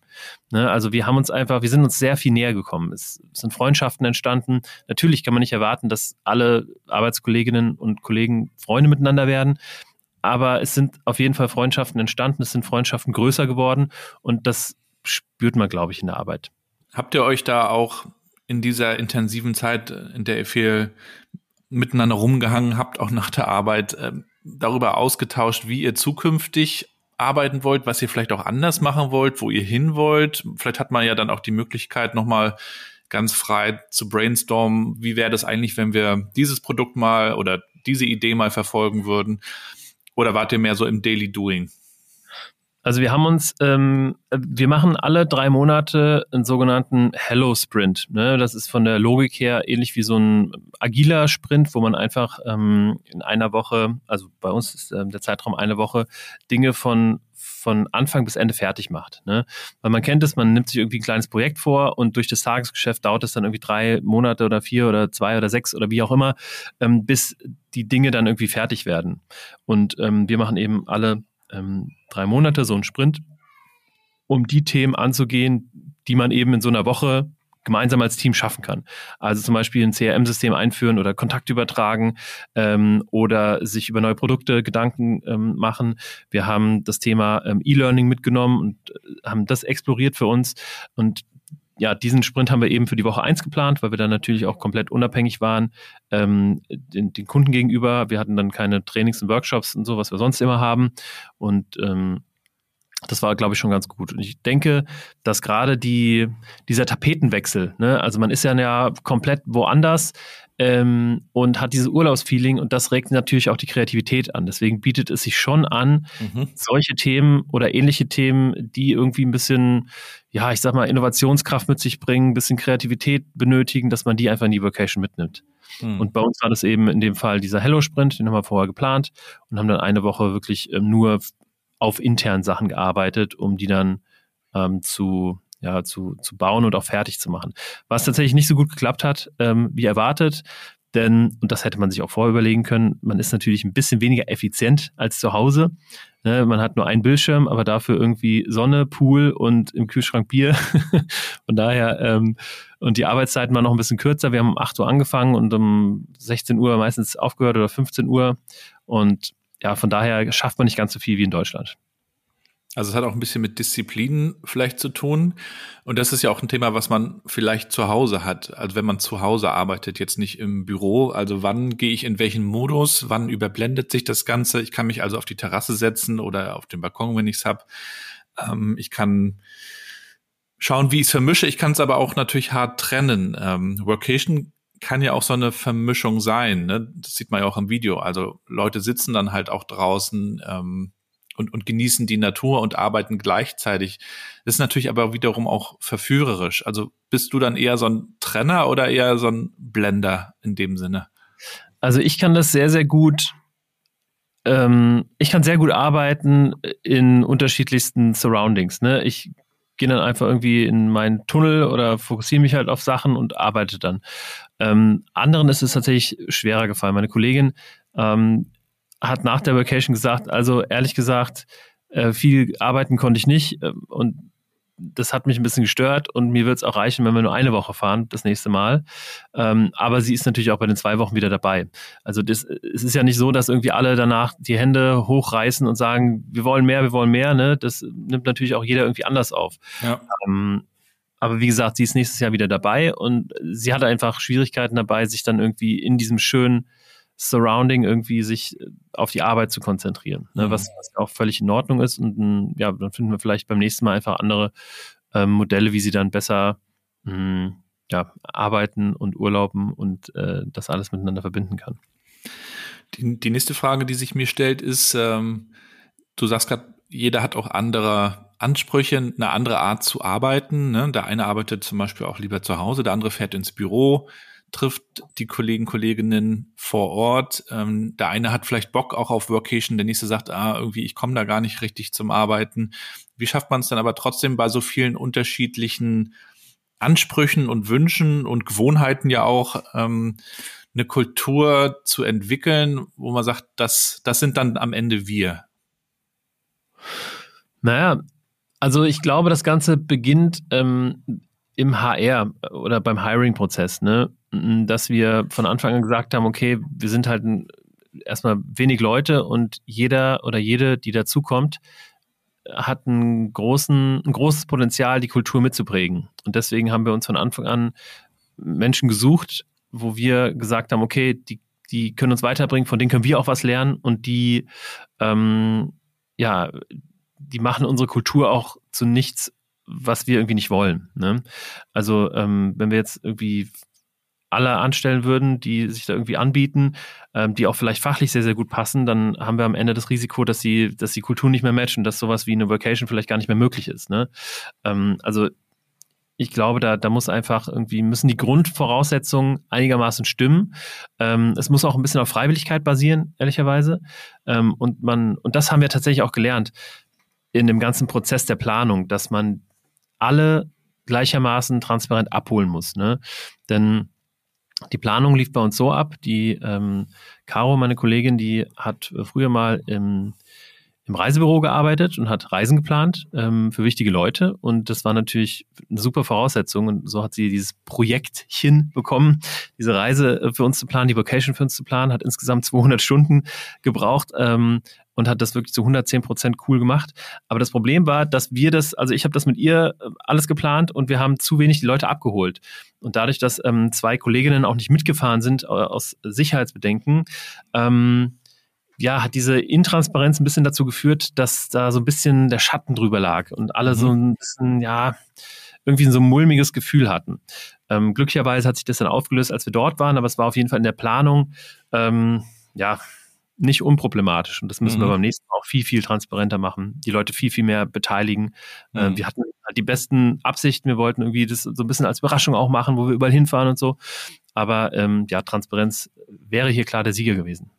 S4: Ne? Also wir haben uns einfach, wir sind uns sehr viel näher gekommen. Es sind Freundschaften entstanden. Natürlich kann man nicht erwarten, dass alle Arbeitskolleginnen und Kollegen Freunde miteinander werden. Aber es sind auf jeden Fall Freundschaften entstanden, es sind Freundschaften größer geworden und das spürt man, glaube ich, in der Arbeit.
S3: Habt ihr euch da auch in dieser intensiven Zeit, in der ihr viel miteinander rumgehangen habt, auch nach der Arbeit, äh, darüber ausgetauscht, wie ihr zukünftig arbeiten wollt, was ihr vielleicht auch anders machen wollt, wo ihr hin wollt. Vielleicht hat man ja dann auch die Möglichkeit, nochmal ganz frei zu brainstormen, wie wäre das eigentlich, wenn wir dieses Produkt mal oder diese Idee mal verfolgen würden. Oder wart ihr mehr so im Daily Doing?
S4: Also wir haben uns, ähm, wir machen alle drei Monate einen sogenannten Hello Sprint. Ne? Das ist von der Logik her ähnlich wie so ein agiler Sprint, wo man einfach ähm, in einer Woche, also bei uns ist ähm, der Zeitraum eine Woche, Dinge von von Anfang bis Ende fertig macht. Ne? Weil man kennt es, man nimmt sich irgendwie ein kleines Projekt vor und durch das Tagesgeschäft dauert es dann irgendwie drei Monate oder vier oder zwei oder sechs oder wie auch immer, ähm, bis die Dinge dann irgendwie fertig werden. Und ähm, wir machen eben alle ähm, drei Monate, so ein Sprint, um die Themen anzugehen, die man eben in so einer Woche gemeinsam als Team schaffen kann. Also zum Beispiel ein CRM-System einführen oder Kontakt übertragen ähm, oder sich über neue Produkte Gedanken ähm, machen. Wir haben das Thema ähm, E-Learning mitgenommen und äh, haben das exploriert für uns. Und ja, diesen Sprint haben wir eben für die Woche eins geplant, weil wir dann natürlich auch komplett unabhängig waren ähm, den, den Kunden gegenüber. Wir hatten dann keine Trainings und Workshops und so, was wir sonst immer haben. Und ähm, das war, glaube ich, schon ganz gut. Und ich denke, dass gerade die, dieser Tapetenwechsel, ne, also man ist ja, ja komplett woanders ähm, und hat dieses Urlaubsfeeling und das regt natürlich auch die Kreativität an. Deswegen bietet es sich schon an, mhm. solche Themen oder ähnliche Themen, die irgendwie ein bisschen, ja, ich sag mal, Innovationskraft mit sich bringen, ein bisschen Kreativität benötigen, dass man die einfach in die Vocation mitnimmt. Mhm. Und bei uns war das eben in dem Fall dieser Hello-Sprint, den haben wir vorher geplant und haben dann eine Woche wirklich ähm, nur auf internen Sachen gearbeitet, um die dann ähm, zu, ja, zu, zu bauen und auch fertig zu machen. Was tatsächlich nicht so gut geklappt hat, ähm, wie erwartet, denn, und das hätte man sich auch vorher überlegen können, man ist natürlich ein bisschen weniger effizient als zu Hause. Ne, man hat nur einen Bildschirm, aber dafür irgendwie Sonne, Pool und im Kühlschrank Bier. [LAUGHS] Von daher, ähm, und die Arbeitszeiten waren noch ein bisschen kürzer. Wir haben um 8 Uhr angefangen und um 16 Uhr meistens aufgehört oder 15 Uhr. Und ja, von daher schafft man nicht ganz so viel wie in Deutschland.
S3: Also es hat auch ein bisschen mit Disziplin vielleicht zu tun. Und das ist ja auch ein Thema, was man vielleicht zu Hause hat. Also wenn man zu Hause arbeitet, jetzt nicht im Büro. Also wann gehe ich in welchen Modus? Wann überblendet sich das Ganze? Ich kann mich also auf die Terrasse setzen oder auf den Balkon, wenn ich es habe. Ähm, ich kann schauen, wie ich es vermische. Ich kann es aber auch natürlich hart trennen. Ähm, Workation kann ja auch so eine Vermischung sein. Ne? Das sieht man ja auch im Video. Also Leute sitzen dann halt auch draußen ähm, und, und genießen die Natur und arbeiten gleichzeitig. Das ist natürlich aber wiederum auch verführerisch. Also bist du dann eher so ein Trenner oder eher so ein Blender in dem Sinne?
S4: Also ich kann das sehr, sehr gut. Ähm, ich kann sehr gut arbeiten in unterschiedlichsten Surroundings. Ne? Ich gehe dann einfach irgendwie in meinen Tunnel oder fokussiere mich halt auf Sachen und arbeite dann. Ähm, anderen ist es tatsächlich schwerer gefallen. Meine Kollegin ähm, hat nach der Vacation gesagt, also ehrlich gesagt, äh, viel arbeiten konnte ich nicht äh, und das hat mich ein bisschen gestört und mir wird es auch reichen, wenn wir nur eine Woche fahren, das nächste Mal. Ähm, aber sie ist natürlich auch bei den zwei Wochen wieder dabei. Also das, es ist ja nicht so, dass irgendwie alle danach die Hände hochreißen und sagen, wir wollen mehr, wir wollen mehr. Ne? Das nimmt natürlich auch jeder irgendwie anders auf. Ja. Ähm, aber wie gesagt, sie ist nächstes Jahr wieder dabei und sie hatte einfach Schwierigkeiten dabei, sich dann irgendwie in diesem schönen Surrounding irgendwie sich äh, auf die Arbeit zu konzentrieren, ne, mhm. was, was, auch völlig in Ordnung ist. Und ja, dann finden wir vielleicht beim nächsten Mal einfach andere ähm, Modelle, wie sie dann besser mh, hm, ja, arbeiten und urlauben und äh, das alles miteinander verbinden kann.
S3: Die, die, nächste Frage, die sich mir stellt, ist, ähm, du sagst gerade, jeder hat auch andere Ansprüche, eine andere Art zu arbeiten. Ne? Der eine arbeitet zum Beispiel auch lieber zu Hause, der andere fährt ins Büro trifft die Kollegen, Kolleginnen vor Ort. Ähm, der eine hat vielleicht Bock auch auf Workation, der nächste sagt, ah, irgendwie, ich komme da gar nicht richtig zum Arbeiten. Wie schafft man es dann aber trotzdem bei so vielen unterschiedlichen Ansprüchen und Wünschen und Gewohnheiten ja auch ähm, eine Kultur zu entwickeln, wo man sagt, das, das sind dann am Ende wir?
S4: Naja, also ich glaube, das Ganze beginnt ähm, im HR oder beim Hiring-Prozess, ne? dass wir von Anfang an gesagt haben, okay, wir sind halt erstmal wenig Leute und jeder oder jede, die dazukommt, hat einen großen, ein großes Potenzial, die Kultur mitzuprägen. Und deswegen haben wir uns von Anfang an Menschen gesucht, wo wir gesagt haben, okay, die, die können uns weiterbringen, von denen können wir auch was lernen und die, ähm, ja, die machen unsere Kultur auch zu nichts was wir irgendwie nicht wollen. Ne? Also ähm, wenn wir jetzt irgendwie alle anstellen würden, die sich da irgendwie anbieten, ähm, die auch vielleicht fachlich sehr, sehr gut passen, dann haben wir am Ende das Risiko, dass sie, dass die Kultur nicht mehr matchen, dass sowas wie eine Vacation vielleicht gar nicht mehr möglich ist. Ne? Ähm, also ich glaube, da, da muss einfach irgendwie, müssen die Grundvoraussetzungen einigermaßen stimmen. Ähm, es muss auch ein bisschen auf Freiwilligkeit basieren, ehrlicherweise. Ähm, und man, und das haben wir tatsächlich auch gelernt in dem ganzen Prozess der Planung, dass man alle gleichermaßen transparent abholen muss. Ne? Denn die Planung lief bei uns so ab. Die ähm, Caro, meine Kollegin, die hat früher mal im, im Reisebüro gearbeitet und hat Reisen geplant ähm, für wichtige Leute. Und das war natürlich eine super Voraussetzung. Und so hat sie dieses Projektchen bekommen, diese Reise äh, für uns zu planen, die Vocation für uns zu planen, hat insgesamt 200 Stunden gebraucht. Ähm, und hat das wirklich zu 110 Prozent cool gemacht. Aber das Problem war, dass wir das, also ich habe das mit ihr äh, alles geplant und wir haben zu wenig die Leute abgeholt. Und dadurch, dass ähm, zwei Kolleginnen auch nicht mitgefahren sind äh, aus Sicherheitsbedenken, ähm, ja, hat diese Intransparenz ein bisschen dazu geführt, dass da so ein bisschen der Schatten drüber lag und alle mhm. so ein bisschen, ja, irgendwie so ein mulmiges Gefühl hatten. Ähm, glücklicherweise hat sich das dann aufgelöst, als wir dort waren, aber es war auf jeden Fall in der Planung, ähm, ja, nicht unproblematisch. Und das müssen mhm. wir beim nächsten Mal auch viel, viel transparenter machen. Die Leute viel, viel mehr beteiligen. Äh, mhm. wir hatten halt die besten Absichten. Wir wollten irgendwie das so ein bisschen als Überraschung auch machen, wo wir überall hinfahren und so. Aber ähm, ja, Transparenz wäre hier klar der Sieger gewesen.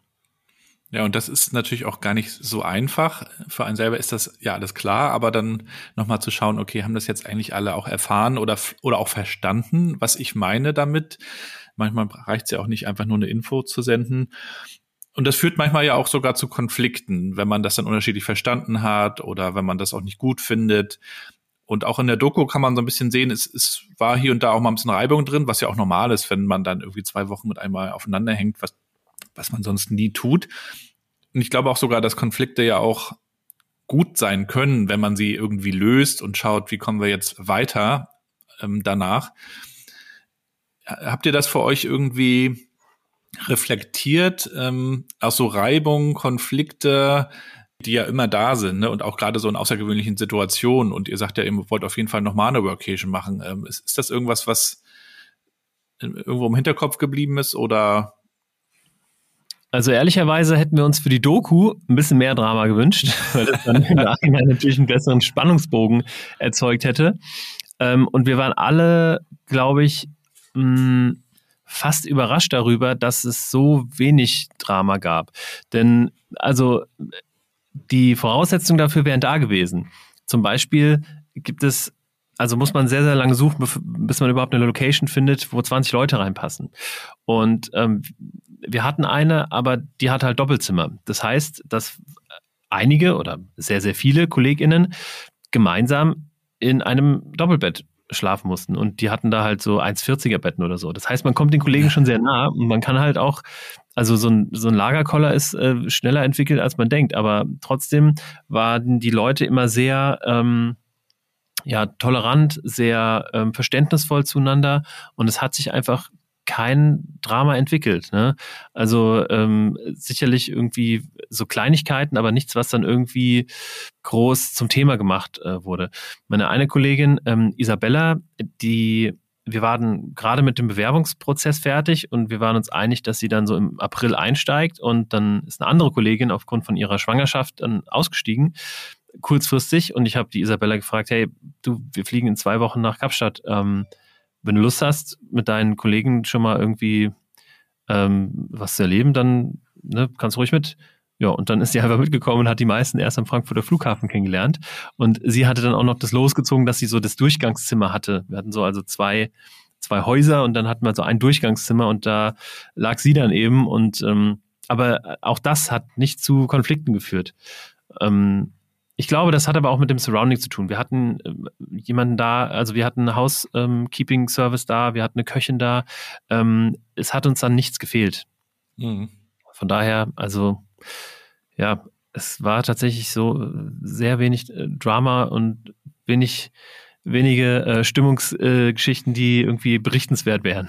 S3: Ja, und das ist natürlich auch gar nicht so einfach. Für einen selber ist das ja alles klar, aber dann nochmal zu schauen, okay, haben das jetzt eigentlich alle auch erfahren oder, oder auch verstanden, was ich meine damit? Manchmal reicht es ja auch nicht einfach nur eine Info zu senden. Und das führt manchmal ja auch sogar zu Konflikten, wenn man das dann unterschiedlich verstanden hat oder wenn man das auch nicht gut findet. Und auch in der Doku kann man so ein bisschen sehen, es, es war hier und da auch mal ein bisschen Reibung drin, was ja auch normal ist, wenn man dann irgendwie zwei Wochen mit einmal aufeinander hängt, was, was man sonst nie tut. Und ich glaube auch sogar, dass Konflikte ja auch gut sein können, wenn man sie irgendwie löst und schaut, wie kommen wir jetzt weiter ähm, danach. Habt ihr das für euch irgendwie reflektiert, ähm, auch so Reibung, Konflikte, die ja immer da sind, ne? und auch gerade so in außergewöhnlichen Situationen. Und ihr sagt ja, ihr wollt auf jeden Fall nochmal eine Workation machen. Ähm, ist, ist das irgendwas, was irgendwo im Hinterkopf geblieben ist oder?
S4: Also ehrlicherweise hätten wir uns für die Doku ein bisschen mehr Drama gewünscht, [LAUGHS] weil das dann im Nachhinein natürlich einen besseren Spannungsbogen erzeugt hätte. Ähm, und wir waren alle, glaube ich, mh, fast überrascht darüber, dass es so wenig Drama gab. Denn also die Voraussetzungen dafür wären da gewesen. Zum Beispiel gibt es, also muss man sehr, sehr lange suchen, bis man überhaupt eine Location findet, wo 20 Leute reinpassen. Und ähm, wir hatten eine, aber die hat halt Doppelzimmer. Das heißt, dass einige oder sehr, sehr viele KollegInnen gemeinsam in einem Doppelbett schlafen mussten. Und die hatten da halt so 1,40er Betten oder so. Das heißt, man kommt den Kollegen schon sehr nah und man kann halt auch, also so ein, so ein Lagerkoller ist äh, schneller entwickelt, als man denkt. Aber trotzdem waren die Leute immer sehr, ähm, ja, tolerant, sehr ähm, verständnisvoll zueinander und es hat sich einfach kein Drama entwickelt. Ne? Also ähm, sicherlich irgendwie so Kleinigkeiten, aber nichts, was dann irgendwie groß zum Thema gemacht äh, wurde. Meine eine Kollegin, ähm, Isabella, die wir waren gerade mit dem Bewerbungsprozess fertig und wir waren uns einig, dass sie dann so im April einsteigt und dann ist eine andere Kollegin aufgrund von ihrer Schwangerschaft dann ausgestiegen, kurzfristig und ich habe die Isabella gefragt, hey, du, wir fliegen in zwei Wochen nach Kapstadt, ähm, wenn du Lust hast, mit deinen Kollegen schon mal irgendwie ähm, was zu erleben, dann ne, kannst du ruhig mit. Ja, und dann ist sie einfach mitgekommen und hat die meisten erst am Frankfurter Flughafen kennengelernt. Und sie hatte dann auch noch das losgezogen, dass sie so das Durchgangszimmer hatte. Wir hatten so also zwei, zwei Häuser und dann hatten wir so ein Durchgangszimmer und da lag sie dann eben. Und ähm, aber auch das hat nicht zu Konflikten geführt. Ähm, ich glaube, das hat aber auch mit dem Surrounding zu tun. Wir hatten äh, jemanden da, also wir hatten einen Housekeeping-Service ähm, da, wir hatten eine Köchin da. Ähm, es hat uns dann nichts gefehlt. Mhm. Von daher, also ja, es war tatsächlich so äh, sehr wenig äh, Drama und wenig, wenige äh, Stimmungsgeschichten, äh, die irgendwie berichtenswert wären.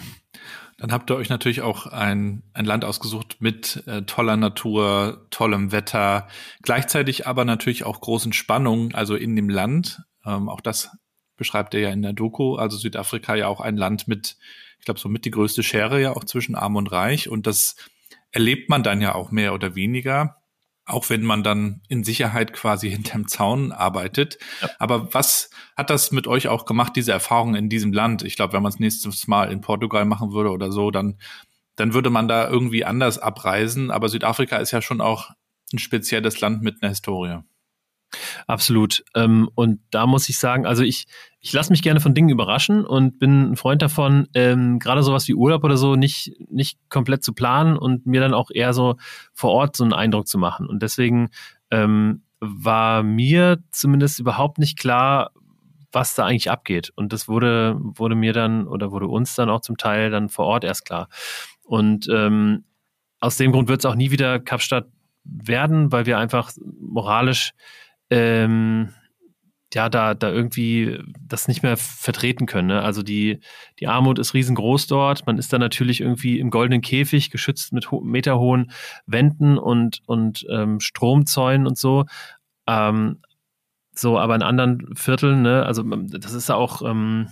S3: Dann habt ihr euch natürlich auch ein, ein Land ausgesucht mit äh, toller Natur, tollem Wetter, gleichzeitig aber natürlich auch großen Spannungen, also in dem Land. Ähm, auch das beschreibt er ja in der Doku. Also Südafrika ja auch ein Land mit, ich glaube, so mit die größte Schere ja auch zwischen Arm und Reich. Und das erlebt man dann ja auch mehr oder weniger auch wenn man dann in Sicherheit quasi [LAUGHS] hinterm Zaun arbeitet. Ja. Aber was hat das mit euch auch gemacht, diese Erfahrung in diesem Land? Ich glaube, wenn man es nächstes Mal in Portugal machen würde oder so, dann, dann würde man da irgendwie anders abreisen. Aber Südafrika ist ja schon auch ein spezielles Land mit einer Historie.
S4: Absolut. Ähm, und da muss ich sagen, also ich, ich lasse mich gerne von Dingen überraschen und bin ein Freund davon, ähm, gerade sowas wie Urlaub oder so nicht, nicht komplett zu planen und mir dann auch eher so vor Ort so einen Eindruck zu machen. Und deswegen ähm, war mir zumindest überhaupt nicht klar, was da eigentlich abgeht. Und das wurde, wurde mir dann oder wurde uns dann auch zum Teil dann vor Ort erst klar. Und ähm, aus dem Grund wird es auch nie wieder Kapstadt werden, weil wir einfach moralisch ähm, ja, da, da irgendwie das nicht mehr vertreten können. Ne? Also die, die Armut ist riesengroß dort. Man ist da natürlich irgendwie im goldenen Käfig, geschützt mit meterhohen Wänden und, und ähm, Stromzäunen und so. Ähm, so, aber in anderen Vierteln, ne, also das ist auch ähm,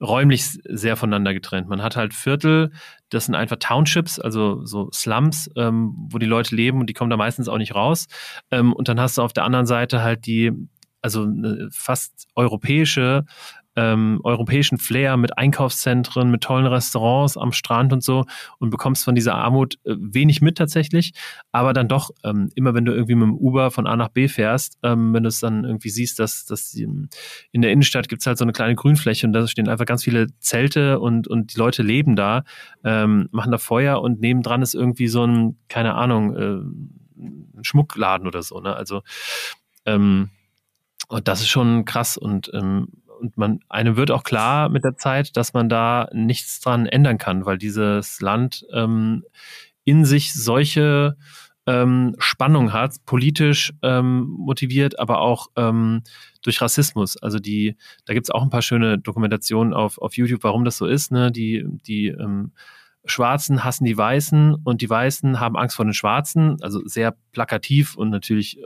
S4: räumlich sehr voneinander getrennt. Man hat halt Viertel, das sind einfach Townships, also so Slums, ähm, wo die Leute leben und die kommen da meistens auch nicht raus. Ähm, und dann hast du auf der anderen Seite halt die, also eine fast europäische ähm, europäischen Flair mit Einkaufszentren, mit tollen Restaurants am Strand und so und bekommst von dieser Armut äh, wenig mit tatsächlich, aber dann doch ähm, immer, wenn du irgendwie mit dem Uber von A nach B fährst, ähm, wenn du es dann irgendwie siehst, dass, dass in der Innenstadt gibt es halt so eine kleine Grünfläche und da stehen einfach ganz viele Zelte und, und die Leute leben da, ähm, machen da Feuer und nebendran ist irgendwie so ein, keine Ahnung, äh, ein Schmuckladen oder so, ne? Also ähm, und das ist schon krass und ähm, und man, einem wird auch klar mit der Zeit, dass man da nichts dran ändern kann, weil dieses Land ähm, in sich solche ähm, Spannung hat, politisch ähm, motiviert, aber auch ähm, durch Rassismus. Also die, da gibt's auch ein paar schöne Dokumentationen auf, auf YouTube, warum das so ist. Ne? Die, die ähm, Schwarzen hassen die Weißen und die Weißen haben Angst vor den Schwarzen, also sehr plakativ und natürlich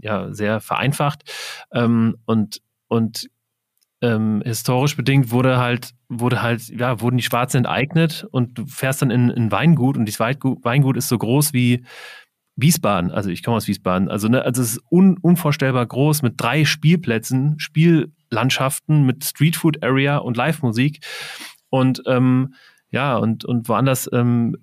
S4: ja sehr vereinfacht. Ähm, und und ähm, historisch bedingt wurde halt, wurde halt, ja, wurden die Schwarzen enteignet und du fährst dann in ein Weingut und dieses Weingut ist so groß wie Wiesbaden. Also ich komme aus Wiesbaden. Also, ne, also es ist un, unvorstellbar groß mit drei Spielplätzen, Spiellandschaften mit Streetfood Area und Live-Musik. Und ähm, ja, und, und woanders ähm,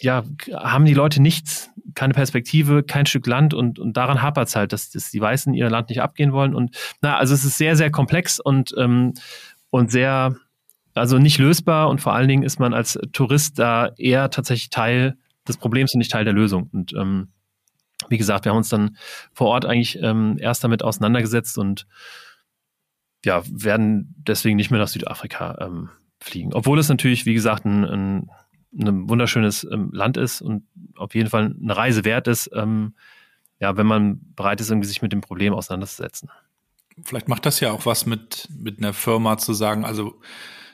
S4: ja, haben die Leute nichts, keine Perspektive, kein Stück Land und, und daran hapert es halt, dass, dass die Weißen ihr Land nicht abgehen wollen. Und na, also es ist sehr, sehr komplex und, ähm, und sehr, also nicht lösbar und vor allen Dingen ist man als Tourist da eher tatsächlich Teil des Problems und nicht Teil der Lösung. Und ähm, wie gesagt, wir haben uns dann vor Ort eigentlich ähm, erst damit auseinandergesetzt und ja, werden deswegen nicht mehr nach Südafrika ähm, fliegen. Obwohl es natürlich, wie gesagt, ein, ein ein wunderschönes ähm, Land ist und auf jeden Fall eine Reise wert ist, ähm, ja, wenn man bereit ist, irgendwie sich mit dem Problem auseinanderzusetzen.
S3: Vielleicht macht das ja auch was mit, mit einer Firma zu sagen, also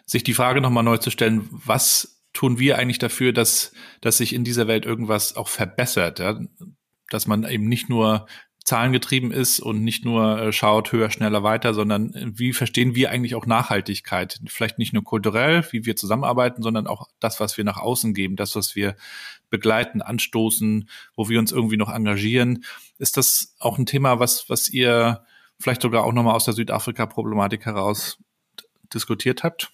S3: sich die Frage nochmal neu zu stellen, was tun wir eigentlich dafür, dass, dass sich in dieser Welt irgendwas auch verbessert, ja? dass man eben nicht nur zahlengetrieben ist und nicht nur äh, schaut höher, schneller, weiter, sondern äh, wie verstehen wir eigentlich auch Nachhaltigkeit? Vielleicht nicht nur kulturell, wie wir zusammenarbeiten, sondern auch das, was wir nach außen geben, das, was wir begleiten, anstoßen, wo wir uns irgendwie noch engagieren. Ist das auch ein Thema, was, was ihr vielleicht sogar auch nochmal aus der Südafrika-Problematik heraus diskutiert habt?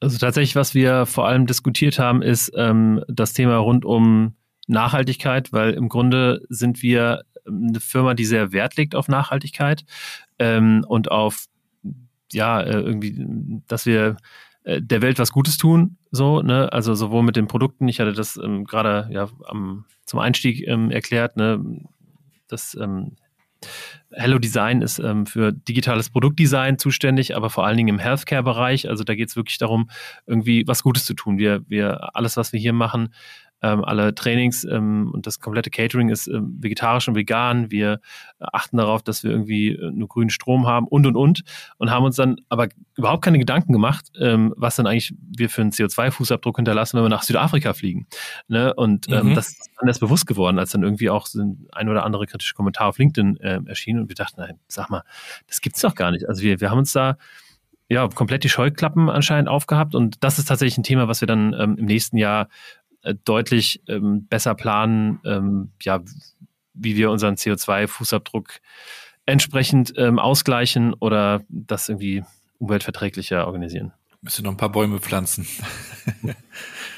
S4: Also tatsächlich, was wir vor allem diskutiert haben, ist ähm, das Thema rund um Nachhaltigkeit, weil im Grunde sind wir eine Firma, die sehr Wert legt auf Nachhaltigkeit ähm, und auf ja äh, irgendwie, dass wir äh, der Welt was Gutes tun, so, ne? Also sowohl mit den Produkten, ich hatte das ähm, gerade ja am, zum Einstieg ähm, erklärt, ne, das ähm, Hello Design ist ähm, für digitales Produktdesign zuständig, aber vor allen Dingen im Healthcare-Bereich. Also da geht es wirklich darum, irgendwie was Gutes zu tun. Wir, wir, alles, was wir hier machen, ähm, alle Trainings ähm, und das komplette Catering ist ähm, vegetarisch und vegan. Wir achten darauf, dass wir irgendwie äh, nur grünen Strom haben und und und und haben uns dann aber überhaupt keine Gedanken gemacht, ähm, was dann eigentlich wir für einen CO2-Fußabdruck hinterlassen, wenn wir nach Südafrika fliegen. Ne? Und ähm, mhm. das ist dann erst bewusst geworden, als dann irgendwie auch so ein oder andere kritische Kommentar auf LinkedIn äh, erschien und wir dachten, nein, sag mal, das gibt's doch gar nicht. Also wir, wir haben uns da ja, komplett die Scheuklappen anscheinend aufgehabt. Und das ist tatsächlich ein Thema, was wir dann ähm, im nächsten Jahr deutlich ähm, besser planen, ähm, ja, wie wir unseren CO2-Fußabdruck entsprechend ähm, ausgleichen oder das irgendwie umweltverträglicher organisieren.
S3: Müssen noch ein paar Bäume pflanzen. [LAUGHS]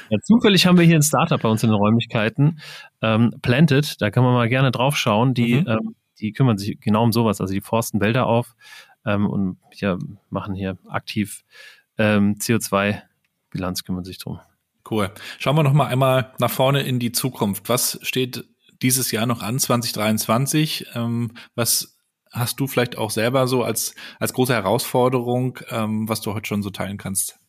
S4: ja, zufällig haben wir hier ein Startup bei uns in den Räumlichkeiten, ähm, Planted, da kann man mal gerne drauf schauen. Die, mhm. ähm, die kümmern sich genau um sowas. Also die forsten Wälder auf ähm, und ja, machen hier aktiv ähm, CO2-Bilanz, kümmern sich drum.
S3: Cool. Schauen wir noch mal einmal nach vorne in die Zukunft. Was steht dieses Jahr noch an, 2023? Ähm, was hast du vielleicht auch selber so als, als große Herausforderung, ähm, was du heute schon so teilen kannst?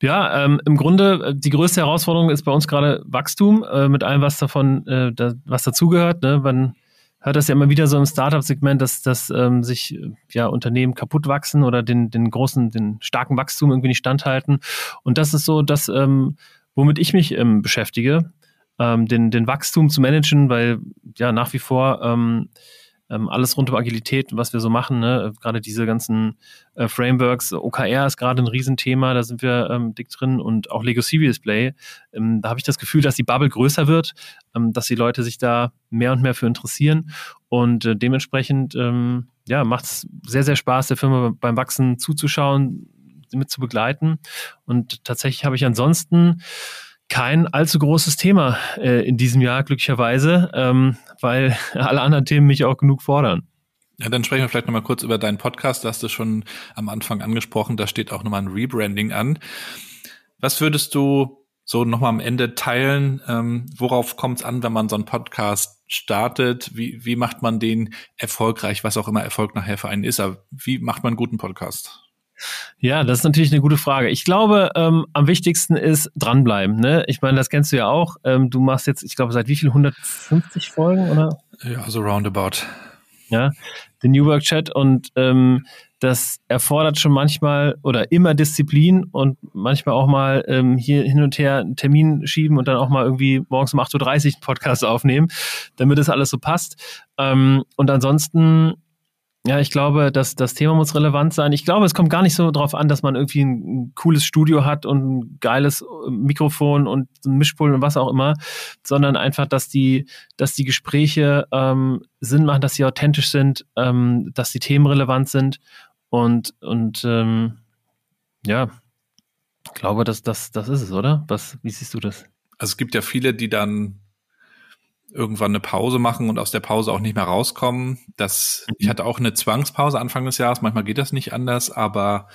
S4: Ja, ähm, im Grunde äh, die größte Herausforderung ist bei uns gerade Wachstum äh, mit allem, was davon, äh, da, was dazugehört. Ne? Man hört das ja immer wieder so im Startup-Segment, dass, dass ähm, sich ja Unternehmen kaputt wachsen oder den, den großen, den starken Wachstum irgendwie nicht standhalten. Und das ist so das, ähm, womit ich mich ähm, beschäftige, ähm, den, den Wachstum zu managen, weil ja nach wie vor ähm, alles rund um Agilität, was wir so machen, ne? gerade diese ganzen äh, Frameworks, OKR ist gerade ein Riesenthema, da sind wir ähm, dick drin und auch Lego Serious Play. Ähm, da habe ich das Gefühl, dass die Bubble größer wird, ähm, dass die Leute sich da mehr und mehr für interessieren und äh, dementsprechend ähm, ja, macht es sehr, sehr Spaß, der Firma beim Wachsen zuzuschauen, mit zu begleiten und tatsächlich habe ich ansonsten kein allzu großes Thema äh, in diesem Jahr, glücklicherweise, ähm, weil [LAUGHS] alle anderen Themen mich auch genug fordern.
S3: Ja, dann sprechen wir vielleicht nochmal kurz über deinen Podcast. Da hast du schon am Anfang angesprochen. Da steht auch nochmal ein Rebranding an. Was würdest du so nochmal am Ende teilen? Ähm, worauf kommt es an, wenn man so einen Podcast startet? Wie, wie macht man den erfolgreich, was auch immer Erfolg nachher für einen ist? Aber wie macht man einen guten Podcast?
S4: Ja, das ist natürlich eine gute Frage. Ich glaube, ähm, am wichtigsten ist dranbleiben. Ne? Ich meine, das kennst du ja auch. Ähm, du machst jetzt, ich glaube, seit wie viel? 150 Folgen, oder?
S3: Ja, so roundabout.
S4: Ja, den New Work Chat und ähm, das erfordert schon manchmal oder immer Disziplin und manchmal auch mal ähm, hier hin und her einen Termin schieben und dann auch mal irgendwie morgens um 8.30 Uhr einen Podcast aufnehmen, damit das alles so passt. Ähm, und ansonsten ja, ich glaube, dass das Thema muss relevant sein. Ich glaube, es kommt gar nicht so darauf an, dass man irgendwie ein, cooles Studio hat und ein geiles äh, Mikrofon und ein Mischpult und was auch immer, sondern einfach, dass die, dass die Gespräche ähm, Sinn machen, dass sie authentisch sind, ähm, dass die Themen relevant sind und und ähm, ja, ich glaube, dass das das ist es, oder? Was? Wie siehst du das?
S3: Also es gibt ja viele, die dann irgendwann eine Pause machen und aus der Pause auch nicht mehr rauskommen. Das, ich mhm. hatte auch eine Zwangspause Anfang des Jahres, manchmal geht das nicht anders, aber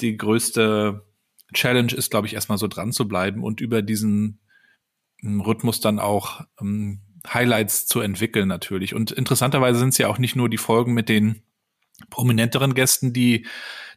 S3: die größte Challenge ist, glaube ich, erstmal so dran zu bleiben und über diesen ähm, Rhythmus dann auch ähm, Highlights zu entwickeln natürlich. Und interessanterweise sind es ja auch nicht nur die Folgen mit den prominenteren Gästen, die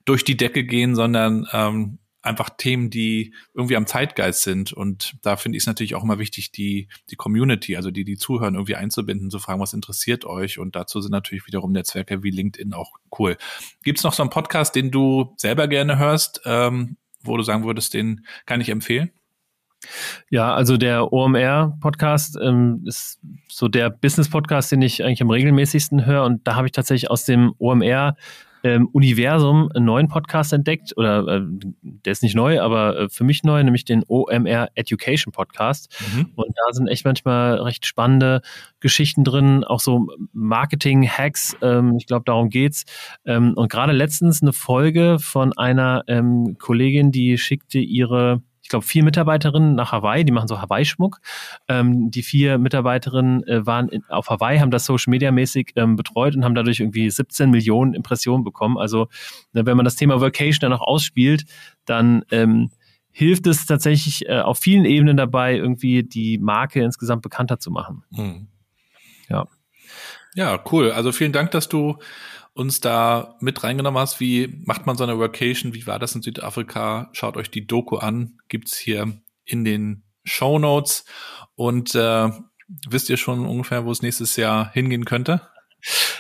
S3: durch die Decke gehen, sondern ähm, einfach Themen, die irgendwie am Zeitgeist sind. Und da finde ich es natürlich auch immer wichtig, die, die Community, also die, die zuhören, irgendwie einzubinden, zu fragen, was interessiert euch? Und dazu sind natürlich wiederum Netzwerke wie LinkedIn auch cool. Gibt es noch so einen Podcast, den du selber gerne hörst, ähm, wo du sagen würdest, den kann ich empfehlen?
S4: Ja, also der OMR-Podcast ähm, ist so der Business-Podcast, den ich eigentlich am regelmäßigsten höre. Und da habe ich tatsächlich aus dem OMR ähm, Universum einen neuen Podcast entdeckt, oder äh, der ist nicht neu, aber äh, für mich neu, nämlich den OMR Education Podcast. Mhm. Und da sind echt manchmal recht spannende Geschichten drin, auch so Marketing-Hacks, ähm, ich glaube, darum geht's. Ähm, und gerade letztens eine Folge von einer ähm, Kollegin, die schickte ihre ich glaube, vier Mitarbeiterinnen nach Hawaii, die machen so Hawaii-Schmuck. Ähm, die vier Mitarbeiterinnen äh, waren in, auf Hawaii, haben das Social Media mäßig ähm, betreut und haben dadurch irgendwie 17 Millionen Impressionen bekommen. Also, ne, wenn man das Thema Vacation dann noch ausspielt, dann ähm, hilft es tatsächlich äh, auf vielen Ebenen dabei, irgendwie die Marke insgesamt bekannter zu machen. Mhm.
S3: Ja. Ja, cool. Also vielen Dank, dass du uns da mit reingenommen hast. Wie macht man so eine Workation? Wie war das in Südafrika? Schaut euch die Doku an. Gibt's hier in den Show Notes. Und äh, wisst ihr schon ungefähr, wo es nächstes Jahr hingehen könnte?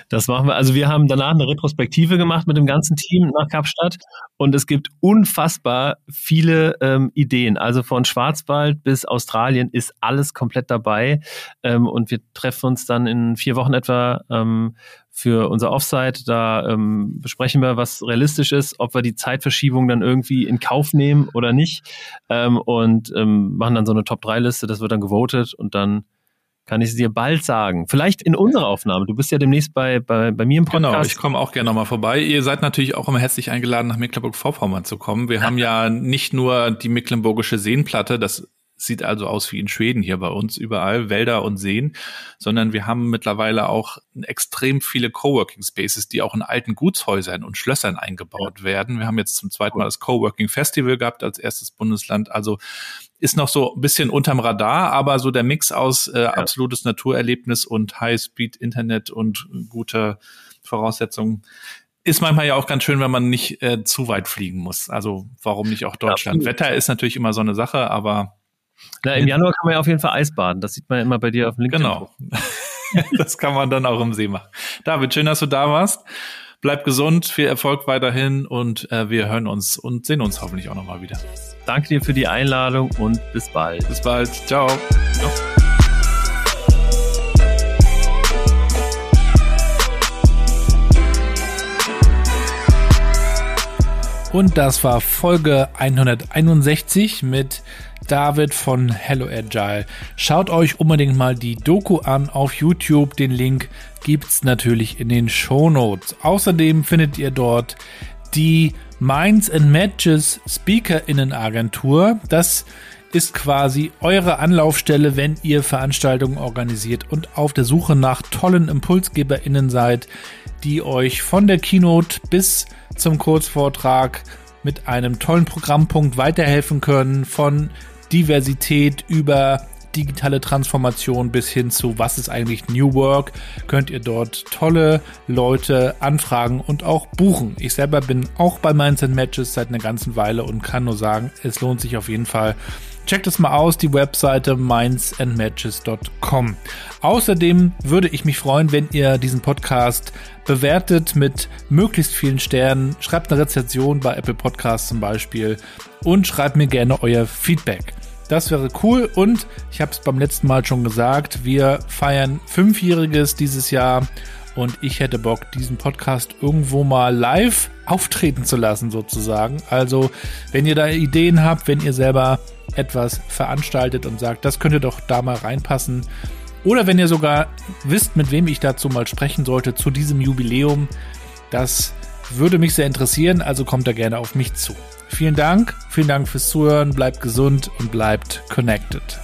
S4: Das machen wir. Also wir haben danach eine Retrospektive gemacht mit dem ganzen Team nach Kapstadt und es gibt unfassbar viele ähm, Ideen. Also von Schwarzwald bis Australien ist alles komplett dabei ähm, und wir treffen uns dann in vier Wochen etwa ähm, für unser Offsite. Da ähm, besprechen wir, was realistisch ist, ob wir die Zeitverschiebung dann irgendwie in Kauf nehmen oder nicht ähm, und ähm, machen dann so eine Top-3-Liste. Das wird dann gewotet und dann kann ich es dir bald sagen. Vielleicht in unserer Aufnahme. Du bist ja demnächst bei, bei, bei mir im
S3: Podcast. Genau, ich komme auch gerne nochmal vorbei. Ihr seid natürlich auch immer herzlich eingeladen, nach Mecklenburg-Vorpommern zu kommen. Wir ja. [LAUGHS] haben ja nicht nur die Mecklenburgische Seenplatte, das sieht also aus wie in Schweden hier bei uns überall, Wälder und Seen, sondern wir haben mittlerweile auch extrem viele Coworking Spaces, die auch in alten Gutshäusern und Schlössern eingebaut ja. werden. Wir haben jetzt zum zweiten Mal das Coworking Festival gehabt als erstes Bundesland. Also ist noch so ein bisschen unterm Radar, aber so der Mix aus äh, ja. absolutes Naturerlebnis und High-Speed-Internet und gute Voraussetzungen ist manchmal ja auch ganz schön, wenn man nicht äh, zu weit fliegen muss. Also warum nicht auch Deutschland? Ja, Wetter ist natürlich immer so eine Sache, aber
S4: na, im Januar kann man ja auf jeden Fall Eisbaden. Das sieht man ja immer bei dir auf dem LinkedIn.
S3: Genau. [LAUGHS] das kann man dann auch im See machen. David, schön, dass du da warst. Bleib gesund, viel Erfolg weiterhin und äh, wir hören uns und sehen uns hoffentlich auch nochmal wieder.
S4: Danke dir für die Einladung und bis bald.
S3: Bis bald. Ciao. Ciao. Und das war Folge 161 mit David von Hello Agile. Schaut euch unbedingt mal die Doku an auf YouTube. Den Link gibt's natürlich in den Show Notes. Außerdem findet ihr dort die Minds and Matches Speakerinnenagentur. Das ist quasi eure Anlaufstelle, wenn ihr Veranstaltungen organisiert und auf der Suche nach tollen ImpulsgeberInnen seid, die euch von der Keynote bis zum Kurzvortrag mit einem tollen Programmpunkt weiterhelfen können, von Diversität über digitale Transformation bis hin zu was ist eigentlich New Work, könnt ihr dort tolle Leute anfragen und auch buchen. Ich selber bin auch bei Mindset Matches seit einer ganzen Weile und kann nur sagen, es lohnt sich auf jeden Fall. Checkt es mal aus, die Webseite mindsandmatches.com. Außerdem würde ich mich freuen, wenn ihr diesen Podcast bewertet mit möglichst vielen Sternen. Schreibt eine Rezension bei Apple Podcasts zum Beispiel und schreibt mir gerne euer Feedback. Das wäre cool und ich habe es beim letzten Mal schon gesagt, wir feiern Fünfjähriges dieses Jahr und ich hätte Bock, diesen Podcast irgendwo mal live auftreten zu lassen sozusagen. Also wenn ihr da Ideen habt, wenn ihr selber etwas veranstaltet und sagt, das könnte doch da mal reinpassen, oder wenn ihr sogar wisst, mit wem ich dazu mal sprechen sollte zu diesem Jubiläum, das würde mich sehr interessieren, also kommt da gerne auf mich zu. Vielen Dank, vielen Dank fürs Zuhören, bleibt gesund und bleibt connected.